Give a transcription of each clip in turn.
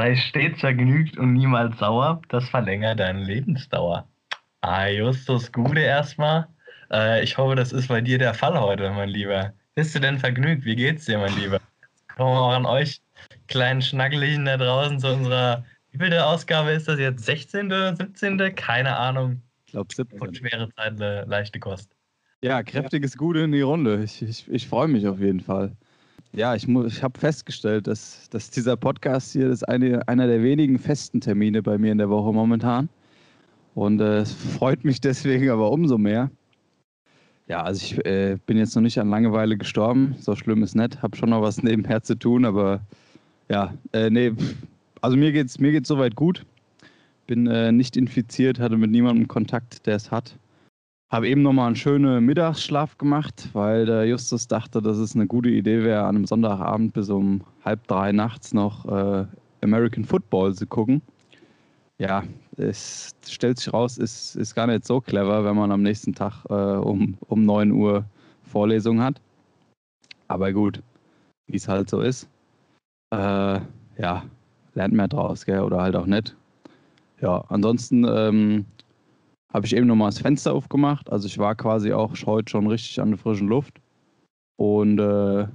Sei stets vergnügt und niemals sauer. Das verlängert deine Lebensdauer. Ah, Justus, Gute erstmal. Äh, ich hoffe, das ist bei dir der Fall heute, mein Lieber. Bist du denn vergnügt? Wie geht's dir, mein Lieber? Kommen wir auch an euch kleinen Schnackeligen da draußen zu unserer, wie viel der Ausgabe ist das jetzt? 16., 17.? Keine Ahnung. Ich glaube 17. Und schwere Zeit, leichte Kost. Ja, kräftiges Gute in die Runde. Ich, ich, ich freue mich auf jeden Fall. Ja, ich, ich habe festgestellt, dass, dass dieser Podcast hier ist eine, einer der wenigen festen Termine bei mir in der Woche momentan. Und äh, es freut mich deswegen aber umso mehr. Ja, also ich äh, bin jetzt noch nicht an Langeweile gestorben. So schlimm ist nett. Habe schon noch was nebenher zu tun, aber ja, äh, nee, also mir geht's, mir geht's soweit gut. Bin äh, nicht infiziert, hatte mit niemandem Kontakt, der es hat. Habe eben nochmal einen schönen Mittagsschlaf gemacht, weil der Justus dachte, dass es eine gute Idee wäre, an einem Sonntagabend bis um halb drei nachts noch äh, American Football zu gucken. Ja, es stellt sich raus, ist, ist gar nicht so clever, wenn man am nächsten Tag äh, um, um 9 Uhr Vorlesung hat. Aber gut, wie es halt so ist. Äh, ja, lernt mehr draus, gell? oder halt auch nicht. Ja, ansonsten ähm, habe ich eben nochmal das Fenster aufgemacht. Also ich war quasi auch heute schon richtig an der frischen Luft. Und äh,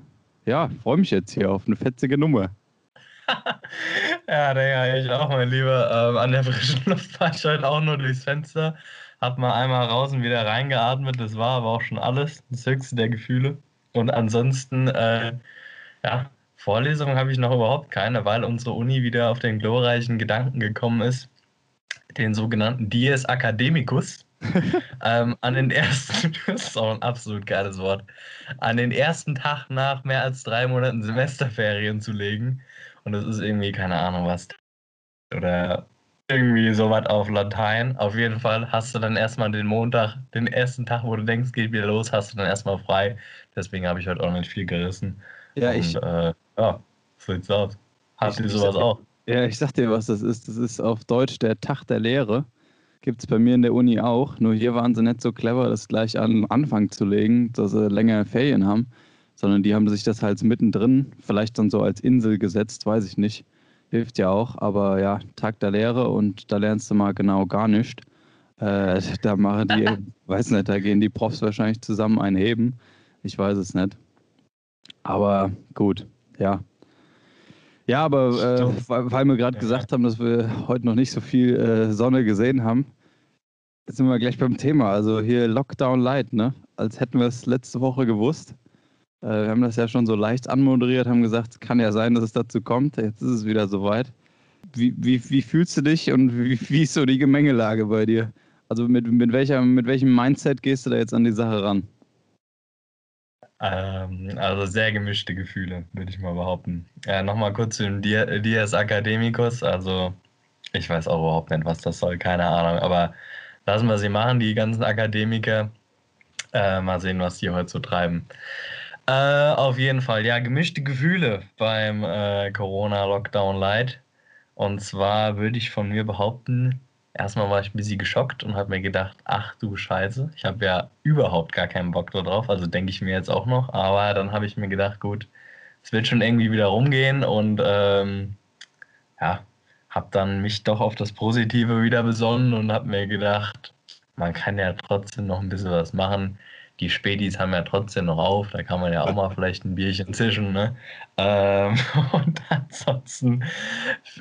ja, freue mich jetzt hier auf eine fetzige Nummer. ja, Digga, ich auch, mein Lieber. Ähm, an der frischen Luft war ich heute auch nur durchs Fenster. Hab mal einmal raus und wieder reingeatmet. Das war aber auch schon alles. Das höchste der Gefühle. Und ansonsten, äh, ja, Vorlesungen habe ich noch überhaupt keine, weil unsere Uni wieder auf den glorreichen Gedanken gekommen ist, den sogenannten Dies Academicus ähm, an den ersten, das ist auch ein absolut geiles Wort, an den ersten Tag nach mehr als drei Monaten Semesterferien zu legen. Und das ist irgendwie, keine Ahnung was. Oder irgendwie sowas auf Latein. Auf jeden Fall hast du dann erstmal den Montag, den ersten Tag, wo du denkst, geht wieder los, hast du dann erstmal frei. Deswegen habe ich heute auch nicht viel gerissen. Ja, Und, ich. Äh, ja, so sieht's aus. Habt ihr sowas auch? Ja, ich sag dir, was das ist. Das ist auf Deutsch der Tag der Lehre. Gibt es bei mir in der Uni auch. Nur hier waren sie nicht so clever, das gleich an Anfang zu legen, dass sie länger Ferien haben. Sondern die haben sich das halt mittendrin, vielleicht dann so als Insel gesetzt, weiß ich nicht. Hilft ja auch. Aber ja, Tag der Lehre und da lernst du mal genau gar nichts. Äh, da machen die, weiß nicht, da gehen die Profs wahrscheinlich zusammen einheben. Ich weiß es nicht. Aber gut, ja, ja, aber äh, weil, weil, wir gerade ja. gesagt haben, dass wir heute noch nicht so viel äh, Sonne gesehen haben, jetzt sind wir gleich beim Thema. Also hier Lockdown Light, ne? Als hätten wir es letzte Woche gewusst. Äh, wir haben das ja schon so leicht anmoderiert, haben gesagt, es kann ja sein, dass es dazu kommt. Jetzt ist es wieder soweit. Wie, wie, wie fühlst du dich und wie, wie ist so die Gemengelage bei dir? Also mit, mit, welcher, mit welchem Mindset gehst du da jetzt an die Sache ran? Ähm, also sehr gemischte Gefühle, würde ich mal behaupten. Ja, Nochmal kurz zu dem Dias Academicus. Also ich weiß auch überhaupt nicht, was das soll, keine Ahnung. Aber lassen wir sie machen, die ganzen Akademiker. Äh, mal sehen, was die heute so treiben. Äh, auf jeden Fall, ja, gemischte Gefühle beim äh, Corona-Lockdown Light. Und zwar würde ich von mir behaupten, erstmal war ich ein bisschen geschockt und habe mir gedacht, ach du Scheiße, ich habe ja überhaupt gar keinen Bock darauf, also denke ich mir jetzt auch noch. Aber dann habe ich mir gedacht, gut, es wird schon irgendwie wieder rumgehen und ähm, ja, habe dann mich doch auf das Positive wieder besonnen und habe mir gedacht, man kann ja trotzdem noch ein bisschen was machen die Spätis haben ja trotzdem noch auf, da kann man ja auch mal vielleicht ein Bierchen zischen. Ne? Ähm, und ansonsten,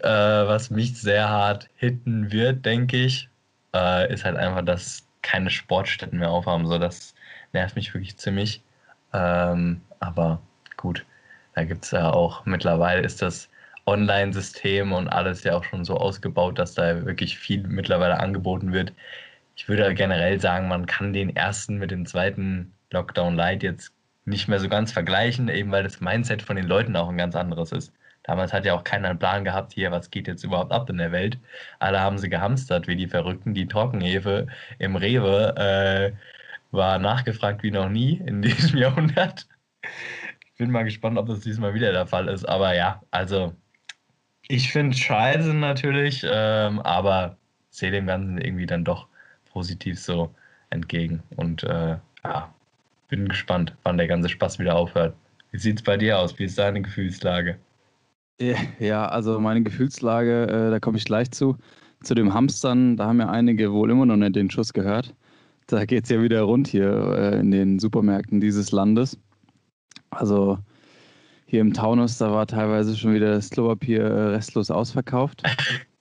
äh, was mich sehr hart hitten wird, denke ich, äh, ist halt einfach, dass keine Sportstätten mehr aufhaben. So, das nervt mich wirklich ziemlich. Ähm, aber gut, da gibt es ja auch mittlerweile ist das Online-System und alles ja auch schon so ausgebaut, dass da wirklich viel mittlerweile angeboten wird ich würde generell sagen, man kann den ersten mit dem zweiten Lockdown Light jetzt nicht mehr so ganz vergleichen, eben weil das Mindset von den Leuten auch ein ganz anderes ist. Damals hat ja auch keiner einen Plan gehabt, hier, was geht jetzt überhaupt ab in der Welt. Alle haben sie gehamstert, wie die Verrückten. Die Trockenhefe im Rewe äh, war nachgefragt wie noch nie in diesem Jahrhundert. Ich bin mal gespannt, ob das diesmal wieder der Fall ist. Aber ja, also ich finde scheiße natürlich, ähm, aber sehe dem Ganzen irgendwie dann doch positiv so entgegen. Und äh, ja, bin gespannt, wann der ganze Spaß wieder aufhört. Wie sieht es bei dir aus? Wie ist deine Gefühlslage? Ja, also meine Gefühlslage, äh, da komme ich gleich zu. Zu dem Hamstern, da haben ja einige wohl immer noch nicht den Schuss gehört. Da geht es ja wieder rund hier äh, in den Supermärkten dieses Landes. Also hier im Taunus, da war teilweise schon wieder das Klopapier äh, restlos ausverkauft.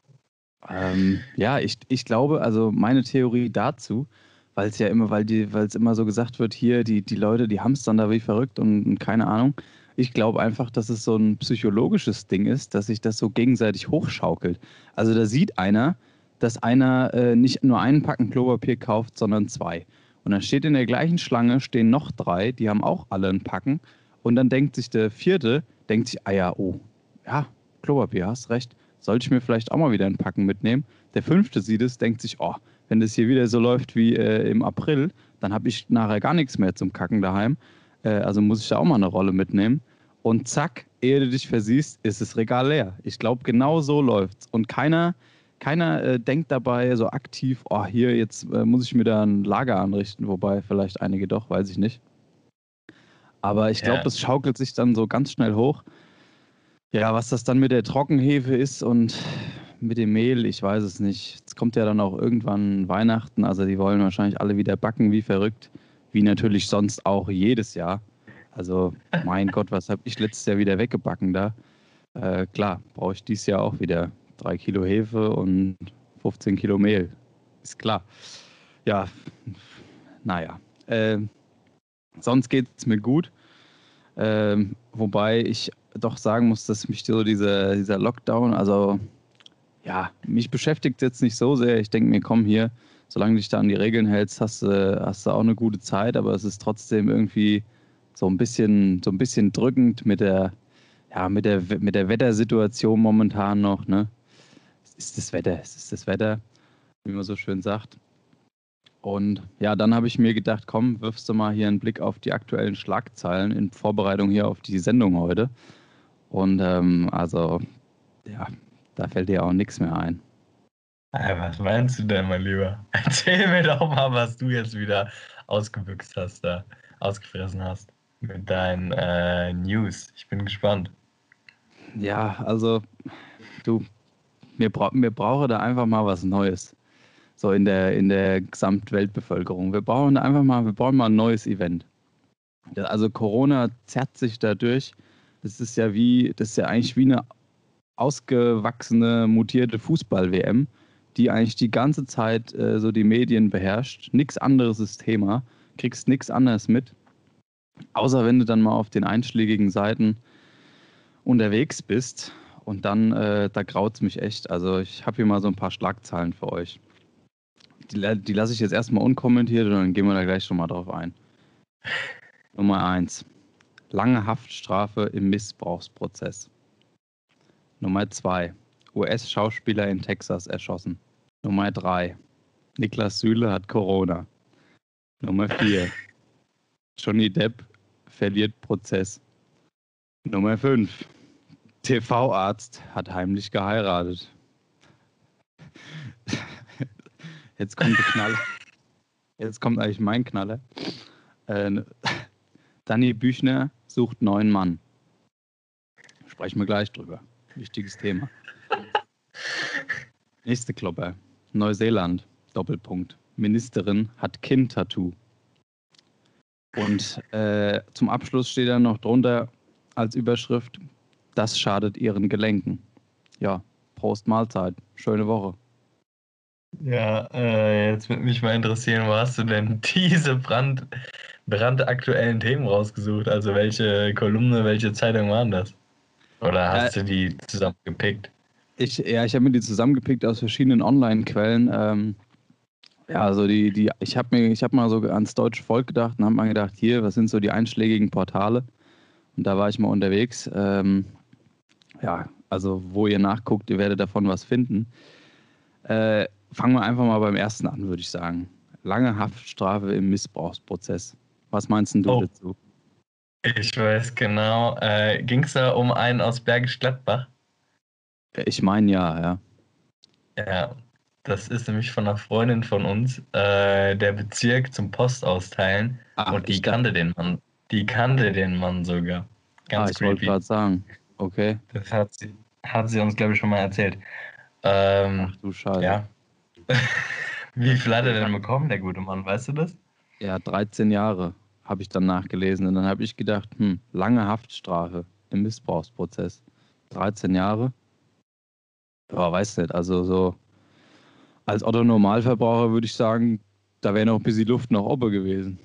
ähm, ja, ich, ich glaube, also meine Theorie dazu, weil es ja immer, weil die, weil es immer so gesagt wird, hier, die, die Leute, die hamstern da wie verrückt und, und keine Ahnung. Ich glaube einfach, dass es so ein psychologisches Ding ist, dass sich das so gegenseitig hochschaukelt. Also da sieht einer, dass einer äh, nicht nur einen Packen Klopapier kauft, sondern zwei. Und dann steht in der gleichen Schlange stehen noch drei, die haben auch alle einen Packen. Und dann denkt sich der vierte, denkt sich, ah ja, oh, ja, Klopapier, hast recht, sollte ich mir vielleicht auch mal wieder einen Packen mitnehmen. Der fünfte sieht es, denkt sich, oh, wenn das hier wieder so läuft wie äh, im April, dann habe ich nachher gar nichts mehr zum Kacken daheim. Äh, also muss ich da auch mal eine Rolle mitnehmen. Und zack, ehe du dich versiehst, ist das Regal leer. Ich glaube, genau so läuft's. Und keiner, keiner äh, denkt dabei so aktiv, oh, hier, jetzt äh, muss ich mir da ein Lager anrichten. Wobei vielleicht einige doch, weiß ich nicht. Aber ich glaube, ja. das schaukelt sich dann so ganz schnell hoch. Ja, was das dann mit der Trockenhefe ist und mit dem Mehl, ich weiß es nicht. Es kommt ja dann auch irgendwann Weihnachten, also die wollen wahrscheinlich alle wieder backen wie verrückt, wie natürlich sonst auch jedes Jahr. Also mein Gott, was habe ich letztes Jahr wieder weggebacken da? Äh, klar, brauche ich dieses Jahr auch wieder drei Kilo Hefe und 15 Kilo Mehl. Ist klar. Ja, naja. Äh, sonst geht es mir gut. Ähm, wobei ich doch sagen muss, dass mich so dieser, dieser Lockdown, also ja, mich beschäftigt jetzt nicht so sehr. Ich denke mir, komm hier, solange du dich da an die Regeln hältst, hast, du, hast du auch eine gute Zeit, aber es ist trotzdem irgendwie so ein bisschen, so ein bisschen drückend mit der, ja, mit der, mit der Wettersituation momentan noch, ne? Es ist das Wetter, es ist das Wetter, wie man so schön sagt. Und ja, dann habe ich mir gedacht, komm, wirfst du mal hier einen Blick auf die aktuellen Schlagzeilen in Vorbereitung hier auf die Sendung heute. Und ähm, also, ja, da fällt dir auch nichts mehr ein. Was meinst du denn, mein Lieber? Erzähl mir doch mal, was du jetzt wieder ausgebüxt hast, da ausgefressen hast mit deinen äh, News. Ich bin gespannt. Ja, also du, mir, bra mir brauche da einfach mal was Neues so in der, in der Gesamtweltbevölkerung. Wir brauchen einfach mal, wir brauchen mal ein neues Event. Also Corona zerrt sich dadurch. Das ist ja wie, das ist ja eigentlich wie eine ausgewachsene, mutierte Fußball-WM, die eigentlich die ganze Zeit äh, so die Medien beherrscht. Nichts anderes ist Thema. Kriegst nichts anderes mit. Außer wenn du dann mal auf den einschlägigen Seiten unterwegs bist. Und dann, äh, da graut es mich echt. Also ich habe hier mal so ein paar Schlagzeilen für euch. Die, die lasse ich jetzt erstmal unkommentiert und dann gehen wir da gleich schon mal drauf ein. Nummer 1. Lange Haftstrafe im Missbrauchsprozess. Nummer 2. US-Schauspieler in Texas erschossen. Nummer 3. Niklas Süle hat Corona. Nummer 4. Johnny Depp verliert Prozess. Nummer 5. TV-Arzt hat heimlich geheiratet. Jetzt kommt der Knaller. Jetzt kommt eigentlich mein Knaller. Äh, Danny Büchner sucht neuen Mann. Sprechen wir gleich drüber. Wichtiges Thema. Nächste Klopper. Neuseeland. Doppelpunkt. Ministerin hat Kind-Tattoo. Und äh, zum Abschluss steht dann noch drunter als Überschrift: Das schadet ihren Gelenken. Ja, Prost Mahlzeit. Schöne Woche. Ja, äh, jetzt würde mich mal interessieren, wo hast du denn diese Brand, brandaktuellen Themen rausgesucht? Also welche Kolumne, welche Zeitung waren das? Oder hast ja, du die zusammengepickt? Ich, ja, ich habe mir die zusammengepickt aus verschiedenen Online-Quellen. Ähm, ja, also die, die, ich habe mir, ich habe mal so ans deutsche Volk gedacht und habe mal gedacht, hier, was sind so die einschlägigen Portale? Und da war ich mal unterwegs. Ähm, ja, also wo ihr nachguckt, ihr werdet davon was finden. Äh, fangen wir einfach mal beim ersten an, würde ich sagen. Lange Haftstrafe im Missbrauchsprozess. Was meinst du oh. dazu? Ich weiß genau. Äh, Ging es da um einen aus Bergisch Gladbach? Ich meine ja, ja. Ja, das ist nämlich von einer Freundin von uns, äh, der Bezirk zum Postausteilen. Ach, und die kannte den Mann. Die kannte den Mann sogar. Ganz ah, ich wollte gerade sagen. Okay. Das hat sie, hat sie uns, glaube ich, schon mal erzählt. Ähm, Ach du Scheiße. ja. Wie viel hat er denn bekommen, der gute Mann? Weißt du das? Ja, 13 Jahre habe ich dann nachgelesen. Und dann habe ich gedacht, hm, lange Haftstrafe im Missbrauchsprozess. 13 Jahre? Ja, weiß nicht. Also so als Otto Normalverbraucher würde ich sagen, da wäre noch ein bisschen Luft nach oben gewesen.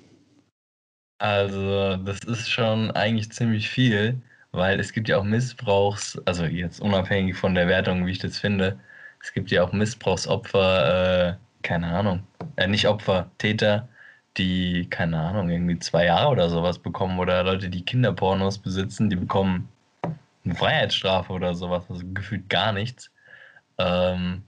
Also, das ist schon eigentlich ziemlich viel, weil es gibt ja auch Missbrauchs, also jetzt unabhängig von der Wertung, wie ich das finde, es gibt ja auch Missbrauchsopfer, äh, keine Ahnung, äh, nicht Opfer, Täter, die, keine Ahnung, irgendwie zwei Jahre oder sowas bekommen oder Leute, die Kinderpornos besitzen, die bekommen eine Freiheitsstrafe oder sowas, also gefühlt gar nichts. Ähm,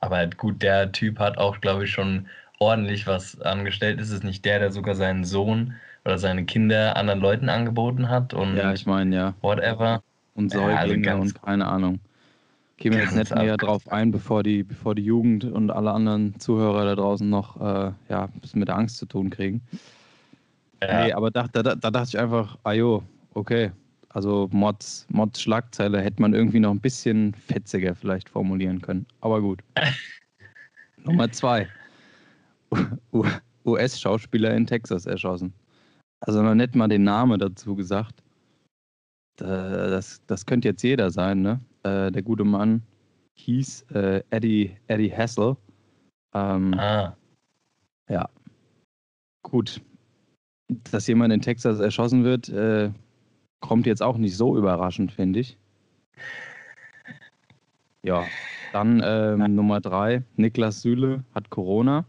aber halt gut, der Typ hat auch, glaube ich, schon ordentlich was angestellt. Ist es nicht der, der sogar seinen Sohn oder seine Kinder anderen Leuten angeboten hat und Ja, ich meine, ja. whatever? Und Ja, also Säuglinge ganz- und keine Ahnung. Gehen wir jetzt nicht näher drauf ein, bevor die, bevor die Jugend und alle anderen Zuhörer da draußen noch äh, ja, ein bisschen mit der Angst zu tun kriegen. Ja, Nee, aber da, da, da dachte ich einfach, ah jo, okay. Also Mods, Mods Schlagzeile hätte man irgendwie noch ein bisschen fetziger vielleicht formulieren können. Aber gut. Nummer zwei. US-Schauspieler in Texas erschossen. Also noch nicht mal den Namen dazu gesagt. Da- Das, das könnte jetzt jeder sein, ne? Äh, der gute Mann hieß äh, Eddie, Eddie Hassel. Ähm, ah, Gut, dass jemand in Texas erschossen wird, äh, kommt jetzt auch nicht so überraschend, finde ich. Ja, dann ähm, Nummer drei, Niklas Süle hat Corona.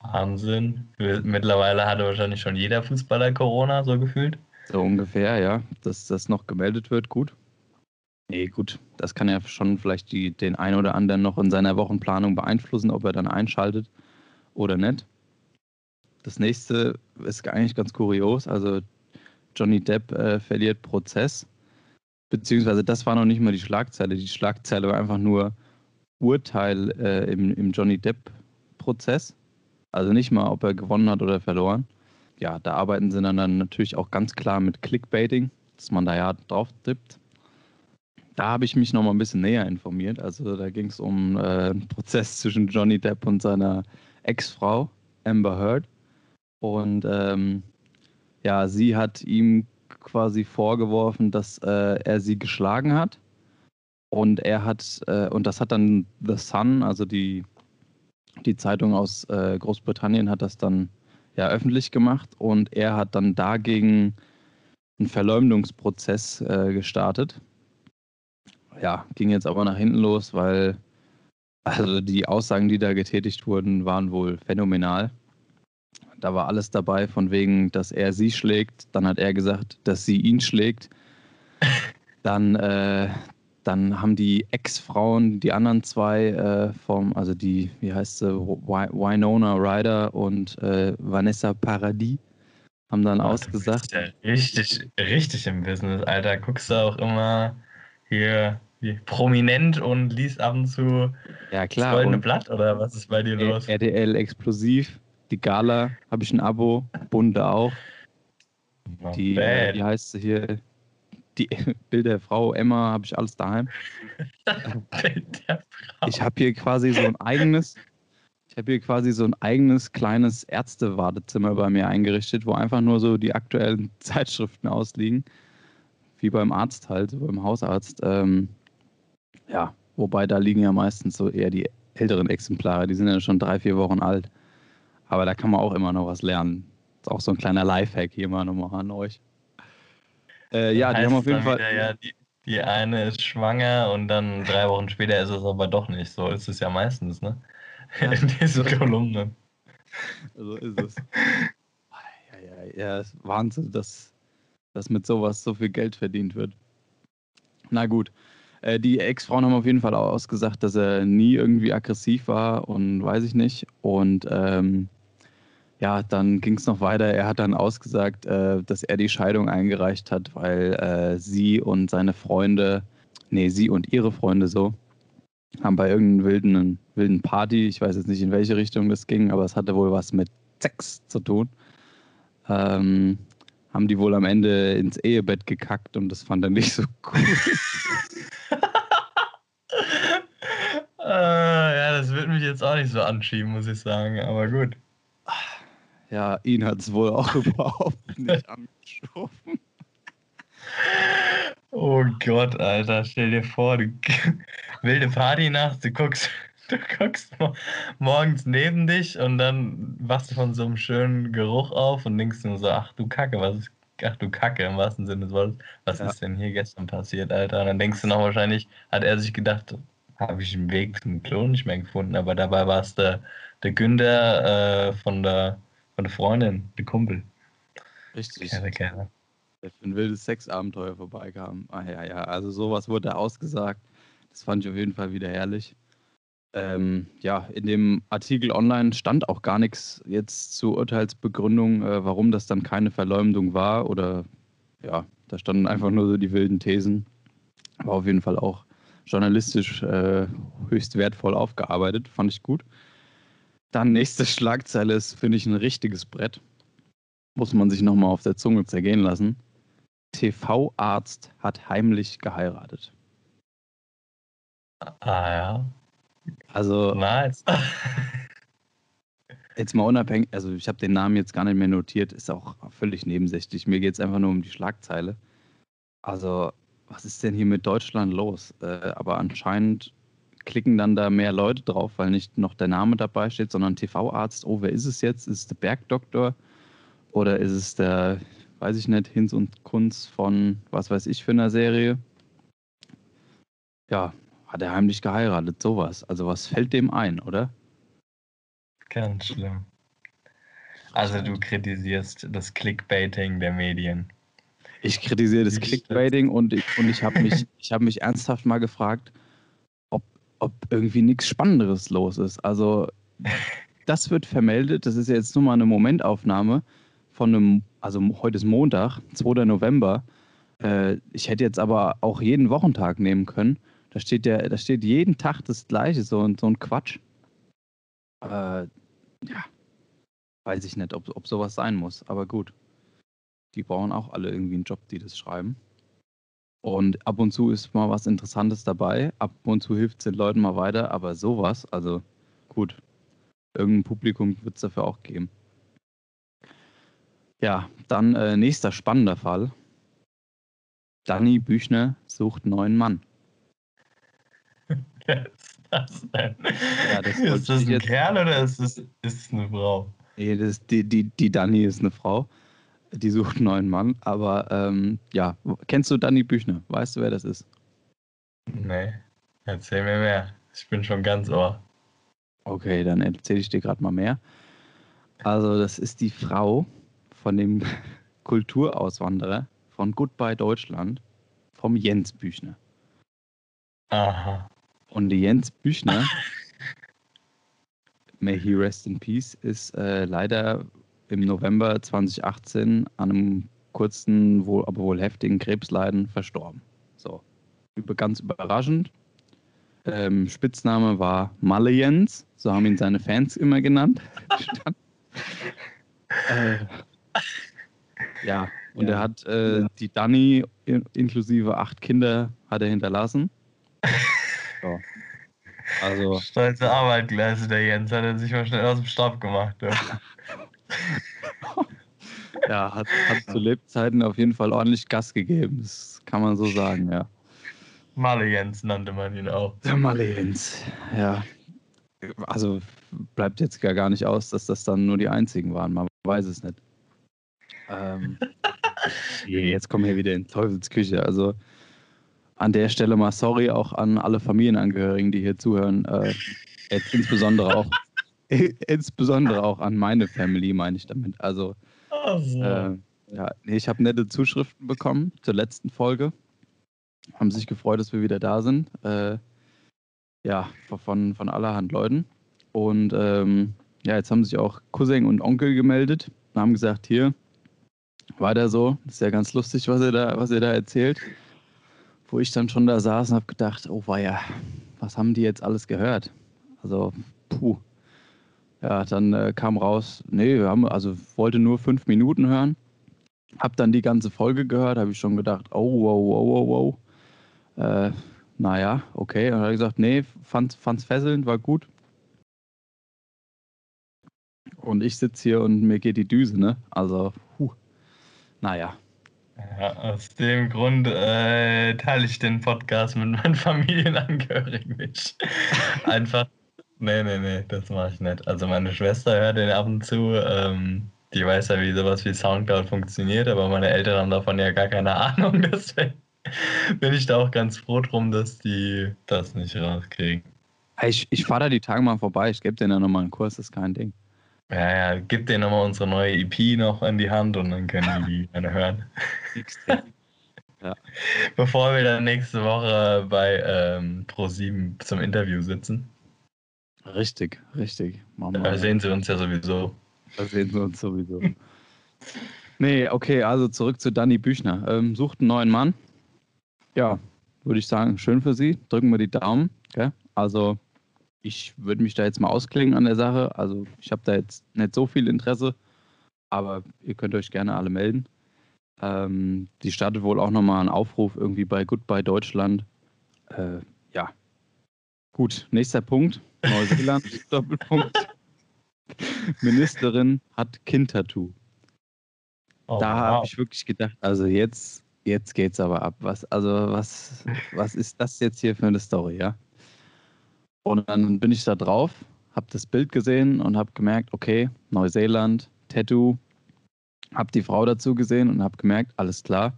Wahnsinn. Mittlerweile hatte wahrscheinlich schon jeder Fußballer Corona, so gefühlt. So ungefähr, ja, dass das noch gemeldet wird, gut. Nee, gut, das kann ja schon vielleicht die, den einen oder anderen noch in seiner Wochenplanung beeinflussen, ob er dann einschaltet oder nicht. Das nächste ist eigentlich ganz kurios. Also Johnny Depp äh, verliert Prozess. Beziehungsweise das war noch nicht mal die Schlagzeile. Die Schlagzeile war einfach nur Urteil äh, im, im Johnny Depp-Prozess. Also nicht mal, ob er gewonnen hat oder verloren. Ja, da arbeiten sie dann, dann natürlich auch ganz klar mit Clickbaiting, dass man da ja drauf tippt. Da habe ich mich noch mal ein bisschen näher informiert. Also da ging es um äh, einen Prozess zwischen Johnny Depp und seiner Ex-Frau Amber Heard. Und ähm, ja, sie hat ihm quasi vorgeworfen, dass äh, er sie geschlagen hat. Und er hat, äh, und das hat dann The Sun, also die, die Zeitung aus äh, Großbritannien, hat das dann ja öffentlich gemacht. Und er hat dann dagegen einen Verleumdungsprozess äh, gestartet. Ja, ging jetzt aber nach hinten los, weil also die Aussagen, die da getätigt wurden, waren wohl phänomenal. Da war alles dabei, von wegen, dass er sie schlägt. Dann hat er gesagt, dass sie ihn schlägt. Dann, äh, dann haben die Ex-Frauen, die anderen zwei äh, vom, also die, wie heißt sie, Winona Ryder und äh, Vanessa Paradis, haben dann Du ausgesagt. ja richtig, richtig im Business, Alter. Guckst du auch immer hier wie prominent und liest ab und zu Ja, das klar. goldene und Blatt oder was ist bei dir los? RTL Explosiv, die Gala habe ich ein Abo, Bunde auch. Not Die, bad. wie heißt sie hier? Die Bilder der Frau Emma habe ich alles daheim. Bild der Frau. Ich habe hier quasi so ein eigenes, ich habe hier quasi so ein eigenes kleines Ärztewartezimmer bei mir eingerichtet, wo einfach nur so die aktuellen Zeitschriften ausliegen. Wie beim Arzt halt, so beim Hausarzt. Ähm, ja, wobei da liegen ja meistens so eher die älteren Exemplare, die sind ja schon drei, vier Wochen alt. Aber da kann man auch immer noch was lernen. ist auch so ein kleiner Lifehack hier mal nochmal an euch. Äh, ja, die haben auf jeden Fall. Wieder, ja, die, die eine ist schwanger und dann drei Wochen später ist es aber doch nicht. So ist es ja meistens, ne? Ja. In diesen Kolumnen. So ist es. Ja, ja, ja, ist Wahnsinn, dass, dass mit sowas so viel Geld verdient wird. Na gut. Äh, die Ex-Frauen haben auf jeden Fall ausgesagt, dass er nie irgendwie aggressiv war und weiß ich nicht. Und ähm, ja, dann ging es noch weiter. Er hat dann ausgesagt, äh, dass er die Scheidung eingereicht hat, weil äh, sie und seine Freunde, nee, sie und ihre Freunde so, haben bei irgendeiner wilden, wilden Party, ich weiß jetzt nicht in welche Richtung das ging, aber es hatte wohl was mit Sex zu tun. Ähm, haben die wohl am Ende ins Ehebett gekackt und das fand er nicht so cool. äh, ja, das wird mich jetzt auch nicht so anschieben, muss ich sagen, aber gut. Ja, ihn hat es wohl auch überhaupt nicht angeschoben. Oh Gott, Alter, stell dir vor, du wilde Partynacht, du guckst, du guckst morgens neben dich und dann wachst du von so einem schönen Geruch auf und denkst nur so, ach du Kacke, was ist, ach du Kacke im wahrsten Sinne des Wortes, was ja. ist denn hier gestern passiert, Alter? Und dann denkst du noch wahrscheinlich, hat er sich gedacht, habe ich den Weg zum Klo nicht mehr gefunden, aber dabei war es der, der Günther äh, von, der, von der Freundin, der Kumpel. Richtig. Kerle, Kerle für ein wildes Sexabenteuer vorbeikam. Ah ja, ja, also sowas wurde ausgesagt. Das fand ich auf jeden Fall wieder herrlich. Ähm, ja, in dem Artikel online stand auch gar nichts jetzt zur Urteilsbegründung, äh, warum das dann keine Verleumdung war. Oder ja, da standen einfach nur so die wilden Thesen. War auf jeden Fall auch journalistisch äh, höchst wertvoll aufgearbeitet. Fand ich gut. Dann nächste Schlagzeile ist, finde ich, ein richtiges Brett. Muss man sich nochmal auf der Zunge zergehen lassen. TV-Arzt hat heimlich geheiratet. Ah ja. Also. Nice. jetzt mal unabhängig, also ich habe den Namen jetzt gar nicht mehr notiert, ist auch völlig nebensächlich. Mir geht es einfach nur um die Schlagzeile. Also, was ist denn hier mit Deutschland los? Äh, aber anscheinend klicken dann da mehr Leute drauf, weil nicht noch der Name dabei steht, sondern TV-Arzt. Oh, wer ist es jetzt? Ist es der Bergdoktor? Oder ist es der weiß ich nicht, Hinz und Kunz von was weiß ich für einer Serie. Ja, hat er heimlich geheiratet, sowas. Also was fällt dem ein, oder? Ganz schlimm. Also du kritisierst das Clickbaiting der Medien. Ich kritisiere das Clickbaiting und ich, und ich habe mich, hab mich ernsthaft mal gefragt, ob, ob irgendwie nichts Spannenderes los ist. Also das wird vermeldet, das ist jetzt nur mal eine Momentaufnahme von einem, also heute ist Montag, 2. November. Äh, ich hätte jetzt aber auch jeden Wochentag nehmen können. Da steht ja, da steht jeden Tag das Gleiche, so, so ein Quatsch. Äh, ja, weiß ich nicht, ob, ob sowas sein muss, aber gut. Die brauchen auch alle irgendwie einen Job, die das schreiben. Und ab und zu ist mal was Interessantes dabei. Ab und zu hilft es den Leuten mal weiter, aber sowas, also gut. Irgendein Publikum wird es dafür auch geben. Ja, dann äh, nächster spannender Fall. Danny Büchner sucht neuen Mann. Ist das denn? Ja, das ist das ein jetzt... Kerl oder ist es, ist eine Frau? Nee, das, die, die, die Dani ist eine Frau. Die sucht einen neuen Mann. Aber ähm, ja, kennst du Danny Büchner? Weißt du, wer das ist? Nee, erzähl mir mehr. Ich bin schon ganz ohr. Okay, dann erzähle ich dir gerade mal mehr. Also, das ist die Frau, von dem Kulturauswanderer von Goodbye Deutschland, vom Jens Büchner. Aha. Und Jens Büchner, may he rest in peace, ist äh, leider im November 2018 an einem kurzen, wohl, aber wohl heftigen Krebsleiden verstorben. So, Über, ganz überraschend. Ähm, Spitzname war Malle Jens, so haben ihn seine Fans immer genannt. äh, ja, und ja. er hat äh, die Dani inklusive acht Kinder hat er hinterlassen. So. Also. Stolze Arbeit geleistet, der Jens. Hat er sich mal schnell aus dem Stab gemacht. Ja, ja hat, hat zu Lebzeiten auf jeden Fall ordentlich Gas gegeben. Das kann man so sagen, ja. Malle Jens nannte man ihn auch. Der Malle Jens, ja. Also bleibt jetzt gar nicht aus, dass das dann nur die einzigen waren. Man weiß es nicht. Ähm, jetzt kommen wir wieder in Teufelsküche. Also an der Stelle mal sorry auch an alle Familienangehörigen, die hier zuhören. Äh, insbesondere auch insbesondere auch an meine Family, meine ich damit. Also, also. Äh, ja, ich habe nette Zuschriften bekommen zur letzten Folge. Haben sich gefreut, dass wir wieder da sind. Äh, ja, von, von allerhand Leuten. Und ähm, ja, jetzt haben sich auch Cousin und Onkel gemeldet und haben gesagt, hier, weiter so. Das ist ja ganz lustig, was ihr da, was ihr da erzählt. Wo ich dann schon da saß und habe gedacht, oh weia, was haben die jetzt alles gehört? Also, puh. Ja, dann äh, kam raus, nee, wir haben, also wollte nur fünf Minuten hören. Hab dann die ganze Folge gehört, habe ich schon gedacht, oh, wow, wow, wow, wow. Äh, naja, okay. Und ich gesagt, nee, fand, fand's fesselnd, war gut. Und ich sitze hier und mir geht die Düse, ne? Also, huh. naja. Ja, aus dem Grund äh, teile ich den Podcast mit meinen Familienangehörigen nicht. Einfach, nee, nee, nee, das mache ich nicht. Also meine Schwester hört den ab und zu. Ähm, die weiß ja, wie sowas wie Soundcloud funktioniert, aber meine Eltern haben davon ja gar keine Ahnung. Deswegen bin ich da auch ganz froh drum, dass die das nicht rauskriegen. Ich, ich fahre da die Tage mal vorbei. Ich gebe denen ja nochmal einen Kurs, das ist kein Ding. Ja, ja, gib denen nochmal unsere neue EP noch in die Hand und dann können die die gerne hören. ja. Bevor wir dann nächste Woche bei ähm, Pro7 zum Interview sitzen. Richtig, richtig. Da sehen sie uns ja sowieso. Da sehen sie uns sowieso. nee, okay, also zurück zu Danny Büchner. Ähm, sucht einen neuen Mann. Ja, würde ich sagen, schön für Sie. Drücken wir die Daumen. Okay? Also ich würde mich da jetzt mal ausklingen an der Sache. Also ich habe da jetzt nicht so viel Interesse, aber ihr könnt euch gerne alle melden. Ähm, die startet wohl auch nochmal einen Aufruf irgendwie bei Goodbye Deutschland. Äh, ja. Gut, nächster Punkt. Neuseeland, Doppelpunkt. Ministerin hat Kind-Tattoo. Oh, da wow. habe ich wirklich gedacht, also jetzt, jetzt geht's aber ab. Was, also was, was ist das jetzt hier für eine Story, ja? Und dann bin ich da drauf, habe das Bild gesehen und habe gemerkt, okay, Neuseeland, Tattoo. Habe die Frau dazu gesehen und habe gemerkt, alles klar,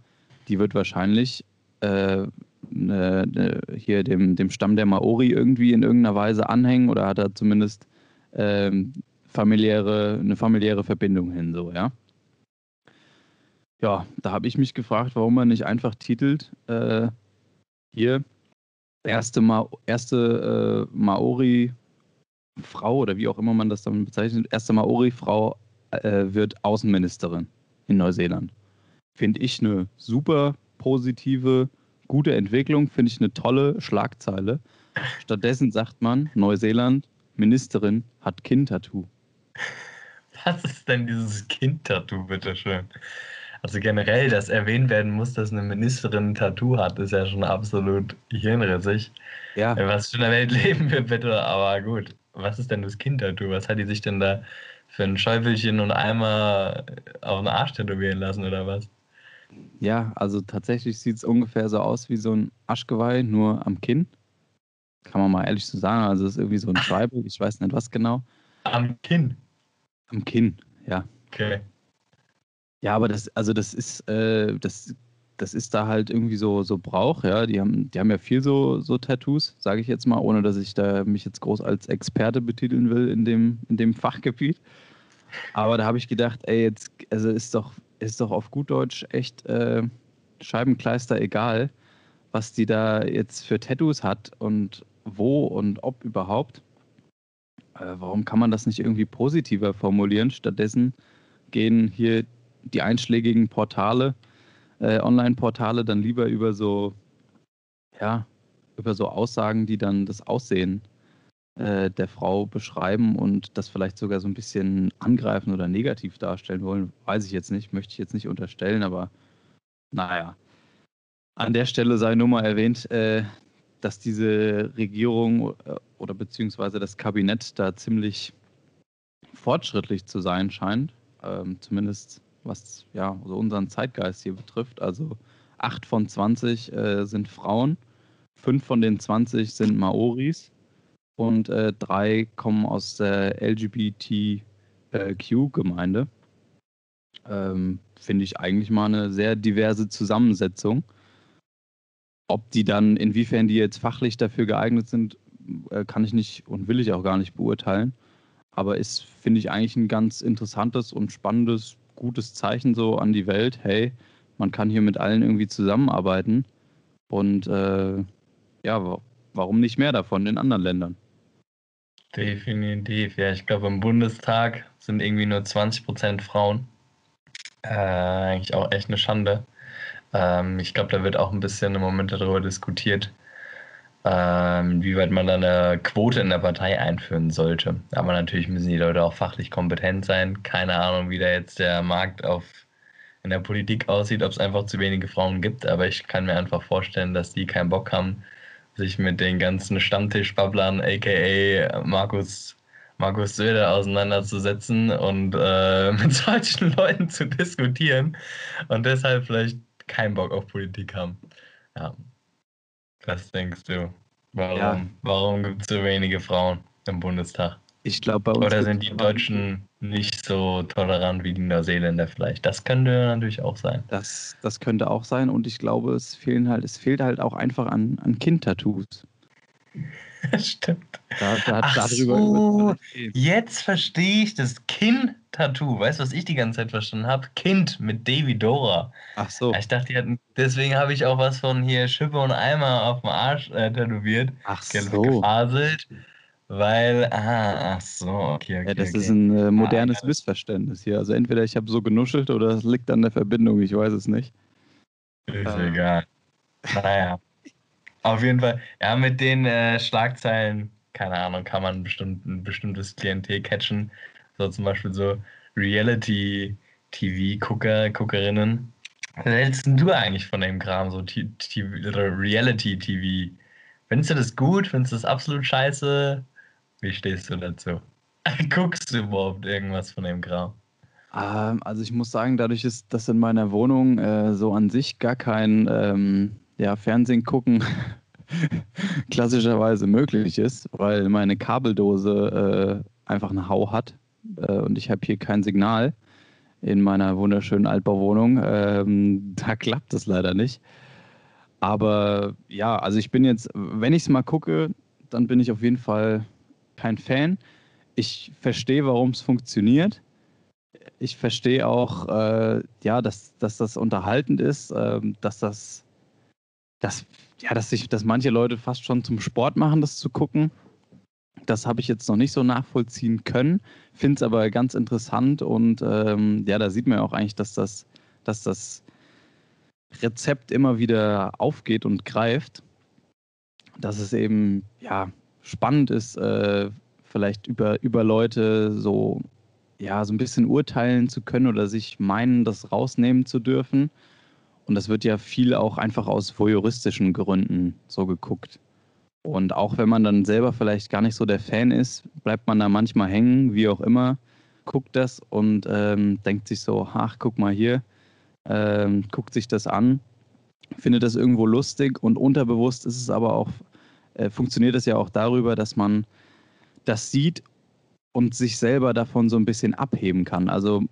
die wird wahrscheinlich äh, ne, ne, hier dem, dem Stamm der Maori irgendwie in irgendeiner Weise anhängen oder hat er zumindest ähm, familiäre, eine familiäre Verbindung hin, so, ja. Ja, da habe ich mich gefragt, warum man nicht einfach titelt, äh, hier, erste, Ma erste äh, Maori-Frau oder wie auch immer man das dann bezeichnet, erste Maori-Frau äh, wird Außenministerin in Neuseeland. Finde ich eine super positive, gute Entwicklung, finde ich eine tolle Schlagzeile. Stattdessen sagt man, Neuseeland, Ministerin hat Kind-Tattoo. Was ist denn dieses Kind-Tattoo, bitteschön? Also generell, dass erwähnt werden muss, dass eine Ministerin ein Tattoo hat, ist ja schon absolut hirnrissig. Ja. Was für eine Welt leben wir bitte? Aber gut, was ist denn das Kind-Tattoo? Was hat die sich denn da für ein Schäufelchen und Eimer auf den Arsch tätowieren lassen oder was? Ja, also tatsächlich sieht es ungefähr so aus wie so ein Aschgeweih, nur am Kinn. Kann man mal ehrlich so sagen. Also es ist irgendwie so ein Scheibe, ich weiß nicht was genau. Am Kinn? Am Kinn, ja. Okay. Ja, aber das, also das ist, äh, das, das ist da halt irgendwie so, so Brauch, ja. Die haben, die haben ja viel so, so Tattoos, sage ich jetzt mal, ohne dass ich da mich jetzt groß als Experte betiteln will in dem, in dem Fachgebiet. Aber da habe ich gedacht, ey, jetzt, also ist doch, ist doch auf gut Deutsch echt äh, Scheibenkleister egal, was die da jetzt für Tattoos hat und wo und ob überhaupt. Äh, warum kann man das nicht irgendwie positiver formulieren? Stattdessen gehen hier die einschlägigen Portale, äh, Online-Portale dann lieber über so, ja, über so Aussagen, die dann das Aussehen äh, der Frau beschreiben und das vielleicht sogar so ein bisschen angreifen oder negativ darstellen wollen, weiß ich jetzt nicht, möchte ich jetzt nicht unterstellen, aber naja. An der Stelle sei nur mal erwähnt, äh, dass diese Regierung äh, oder beziehungsweise das Kabinett da ziemlich fortschrittlich zu sein scheint. Ähm, zumindest was ja so unseren Zeitgeist hier betrifft. Also acht von 20 äh, sind Frauen, fünf von den 20 sind Maoris und äh, drei kommen aus der LGBTQ-Gemeinde. Ähm, Finde ich eigentlich mal eine sehr diverse Zusammensetzung. Ob die dann, inwiefern die jetzt fachlich dafür geeignet sind, äh, kann ich nicht und will ich auch gar nicht beurteilen. Aber ist, finde ich, eigentlich ein ganz interessantes und spannendes gutes Zeichen so an die Welt, hey, man kann hier mit allen irgendwie zusammenarbeiten. Und äh, ja, warum nicht mehr davon in anderen Ländern? Definitiv, ja. Ich glaube, im Bundestag sind irgendwie nur 20 Prozent Frauen. Äh, eigentlich auch echt eine Schande. Ähm, ich glaube, da wird auch ein bisschen im Moment darüber diskutiert, ähm, wie weit man da eine Quote in der Partei einführen sollte. Aber natürlich müssen die Leute auch fachlich kompetent sein. Keine Ahnung, wie da jetzt der Markt auf in der Politik aussieht, ob es einfach zu wenige Frauen gibt. Aber ich kann mir einfach vorstellen, dass die keinen Bock haben, sich mit den ganzen Stammtischbabblern, aka Markus, Markus Söder, auseinanderzusetzen und äh, mit solchen Leuten zu diskutieren und deshalb vielleicht keinen Bock auf Politik haben. Ja. Was denkst du? Warum, ja. warum gibt es so wenige Frauen im Bundestag? Ich glaube, bei uns. Oder sind die Deutschen nicht so tolerant wie die Neuseeländer vielleicht? Das könnte natürlich auch sein. Das, das könnte auch sein und ich glaube, es fehlen halt, es fehlt halt auch einfach an, an Kind-Tattoos. Stimmt. Da, da, Ach so, jetzt verstehe ich das Kind-Tattoo. Weißt du, was ich die ganze Zeit verstanden habe? Kind mit Davy Dora. Ach so. Ich dachte, die hatten, deswegen habe ich auch was von hier Schippe und Eimer auf dem Arsch äh, tätowiert. Ach so. Gefaselt. Weil, ah, ach so, okay, okay. Ja, das okay. ist ein äh, modernes ah, Missverständnis hier. Also entweder ich habe so genuschelt oder es liegt an der Verbindung, ich weiß es nicht. Ist äh. egal. Naja. Auf jeden Fall, ja, mit den äh, Schlagzeilen, keine Ahnung, kann man bestimmt, ein bestimmtes Klientel catchen. So zum Beispiel so Reality-TV-Gucker, Guckerinnen. Was hältst du eigentlich von dem Kram, so Reality-TV? Findest du das gut? Findest du das absolut scheiße? Wie stehst du dazu? Guckst du überhaupt irgendwas von dem Kram? Ähm, also ich muss sagen, dadurch ist das in meiner Wohnung äh, so an sich gar kein ähm, ja, Fernsehen gucken klassischerweise möglich ist, weil meine Kabeldose äh, einfach eine Hau hat äh, und ich habe hier kein Signal in meiner wunderschönen Altbauwohnung. Ähm, da klappt es leider nicht. Aber ja, also ich bin jetzt, wenn ich es mal gucke, dann bin ich auf jeden Fall kein Fan. Ich verstehe, warum es funktioniert. Ich verstehe auch, äh, ja, dass, dass das unterhaltend ist, äh, dass das, dass, ja, dass sich, dass manche Leute fast schon zum Sport machen, das zu gucken. Das habe ich jetzt noch nicht so nachvollziehen können, finde es aber ganz interessant und ähm, ja, da sieht man ja auch eigentlich, dass das, dass das Rezept immer wieder aufgeht und greift, dass es eben ja spannend ist, äh, vielleicht über, über Leute so, ja, so ein bisschen urteilen zu können oder sich meinen, das rausnehmen zu dürfen. Und das wird ja viel auch einfach aus voyeuristischen Gründen so geguckt. Und auch wenn man dann selber vielleicht gar nicht so der Fan ist, bleibt man da manchmal hängen, wie auch immer, guckt das und ähm, denkt sich so, ach, guck mal hier, ähm, guckt sich das an, findet das irgendwo lustig und unterbewusst ist es aber auch äh, funktioniert es ja auch darüber, dass man das sieht und sich selber davon so ein bisschen abheben kann. Also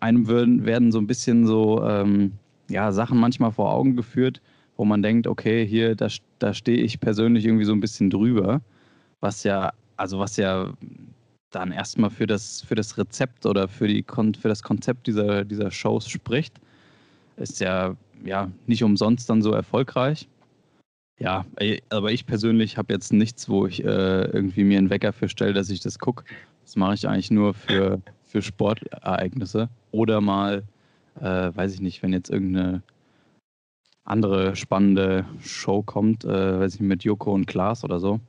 einem würden, werden so ein bisschen so ähm, ja, Sachen manchmal vor Augen geführt, wo man denkt, okay, hier, da, da stehe ich persönlich irgendwie so ein bisschen drüber, was ja, also was ja dann erstmal für das, für das Rezept oder für, die, für das Konzept dieser, dieser Shows spricht, ist ja, ja nicht umsonst dann so erfolgreich. Ja, aber ich persönlich habe jetzt nichts, wo ich äh, irgendwie mir einen Wecker für stelle, dass ich das gucke. Das mache ich eigentlich nur für, für Sportereignisse. Oder mal, äh, weiß ich nicht, wenn jetzt irgendeine andere spannende Show kommt, äh, weiß ich mit Joko und Klaas oder so.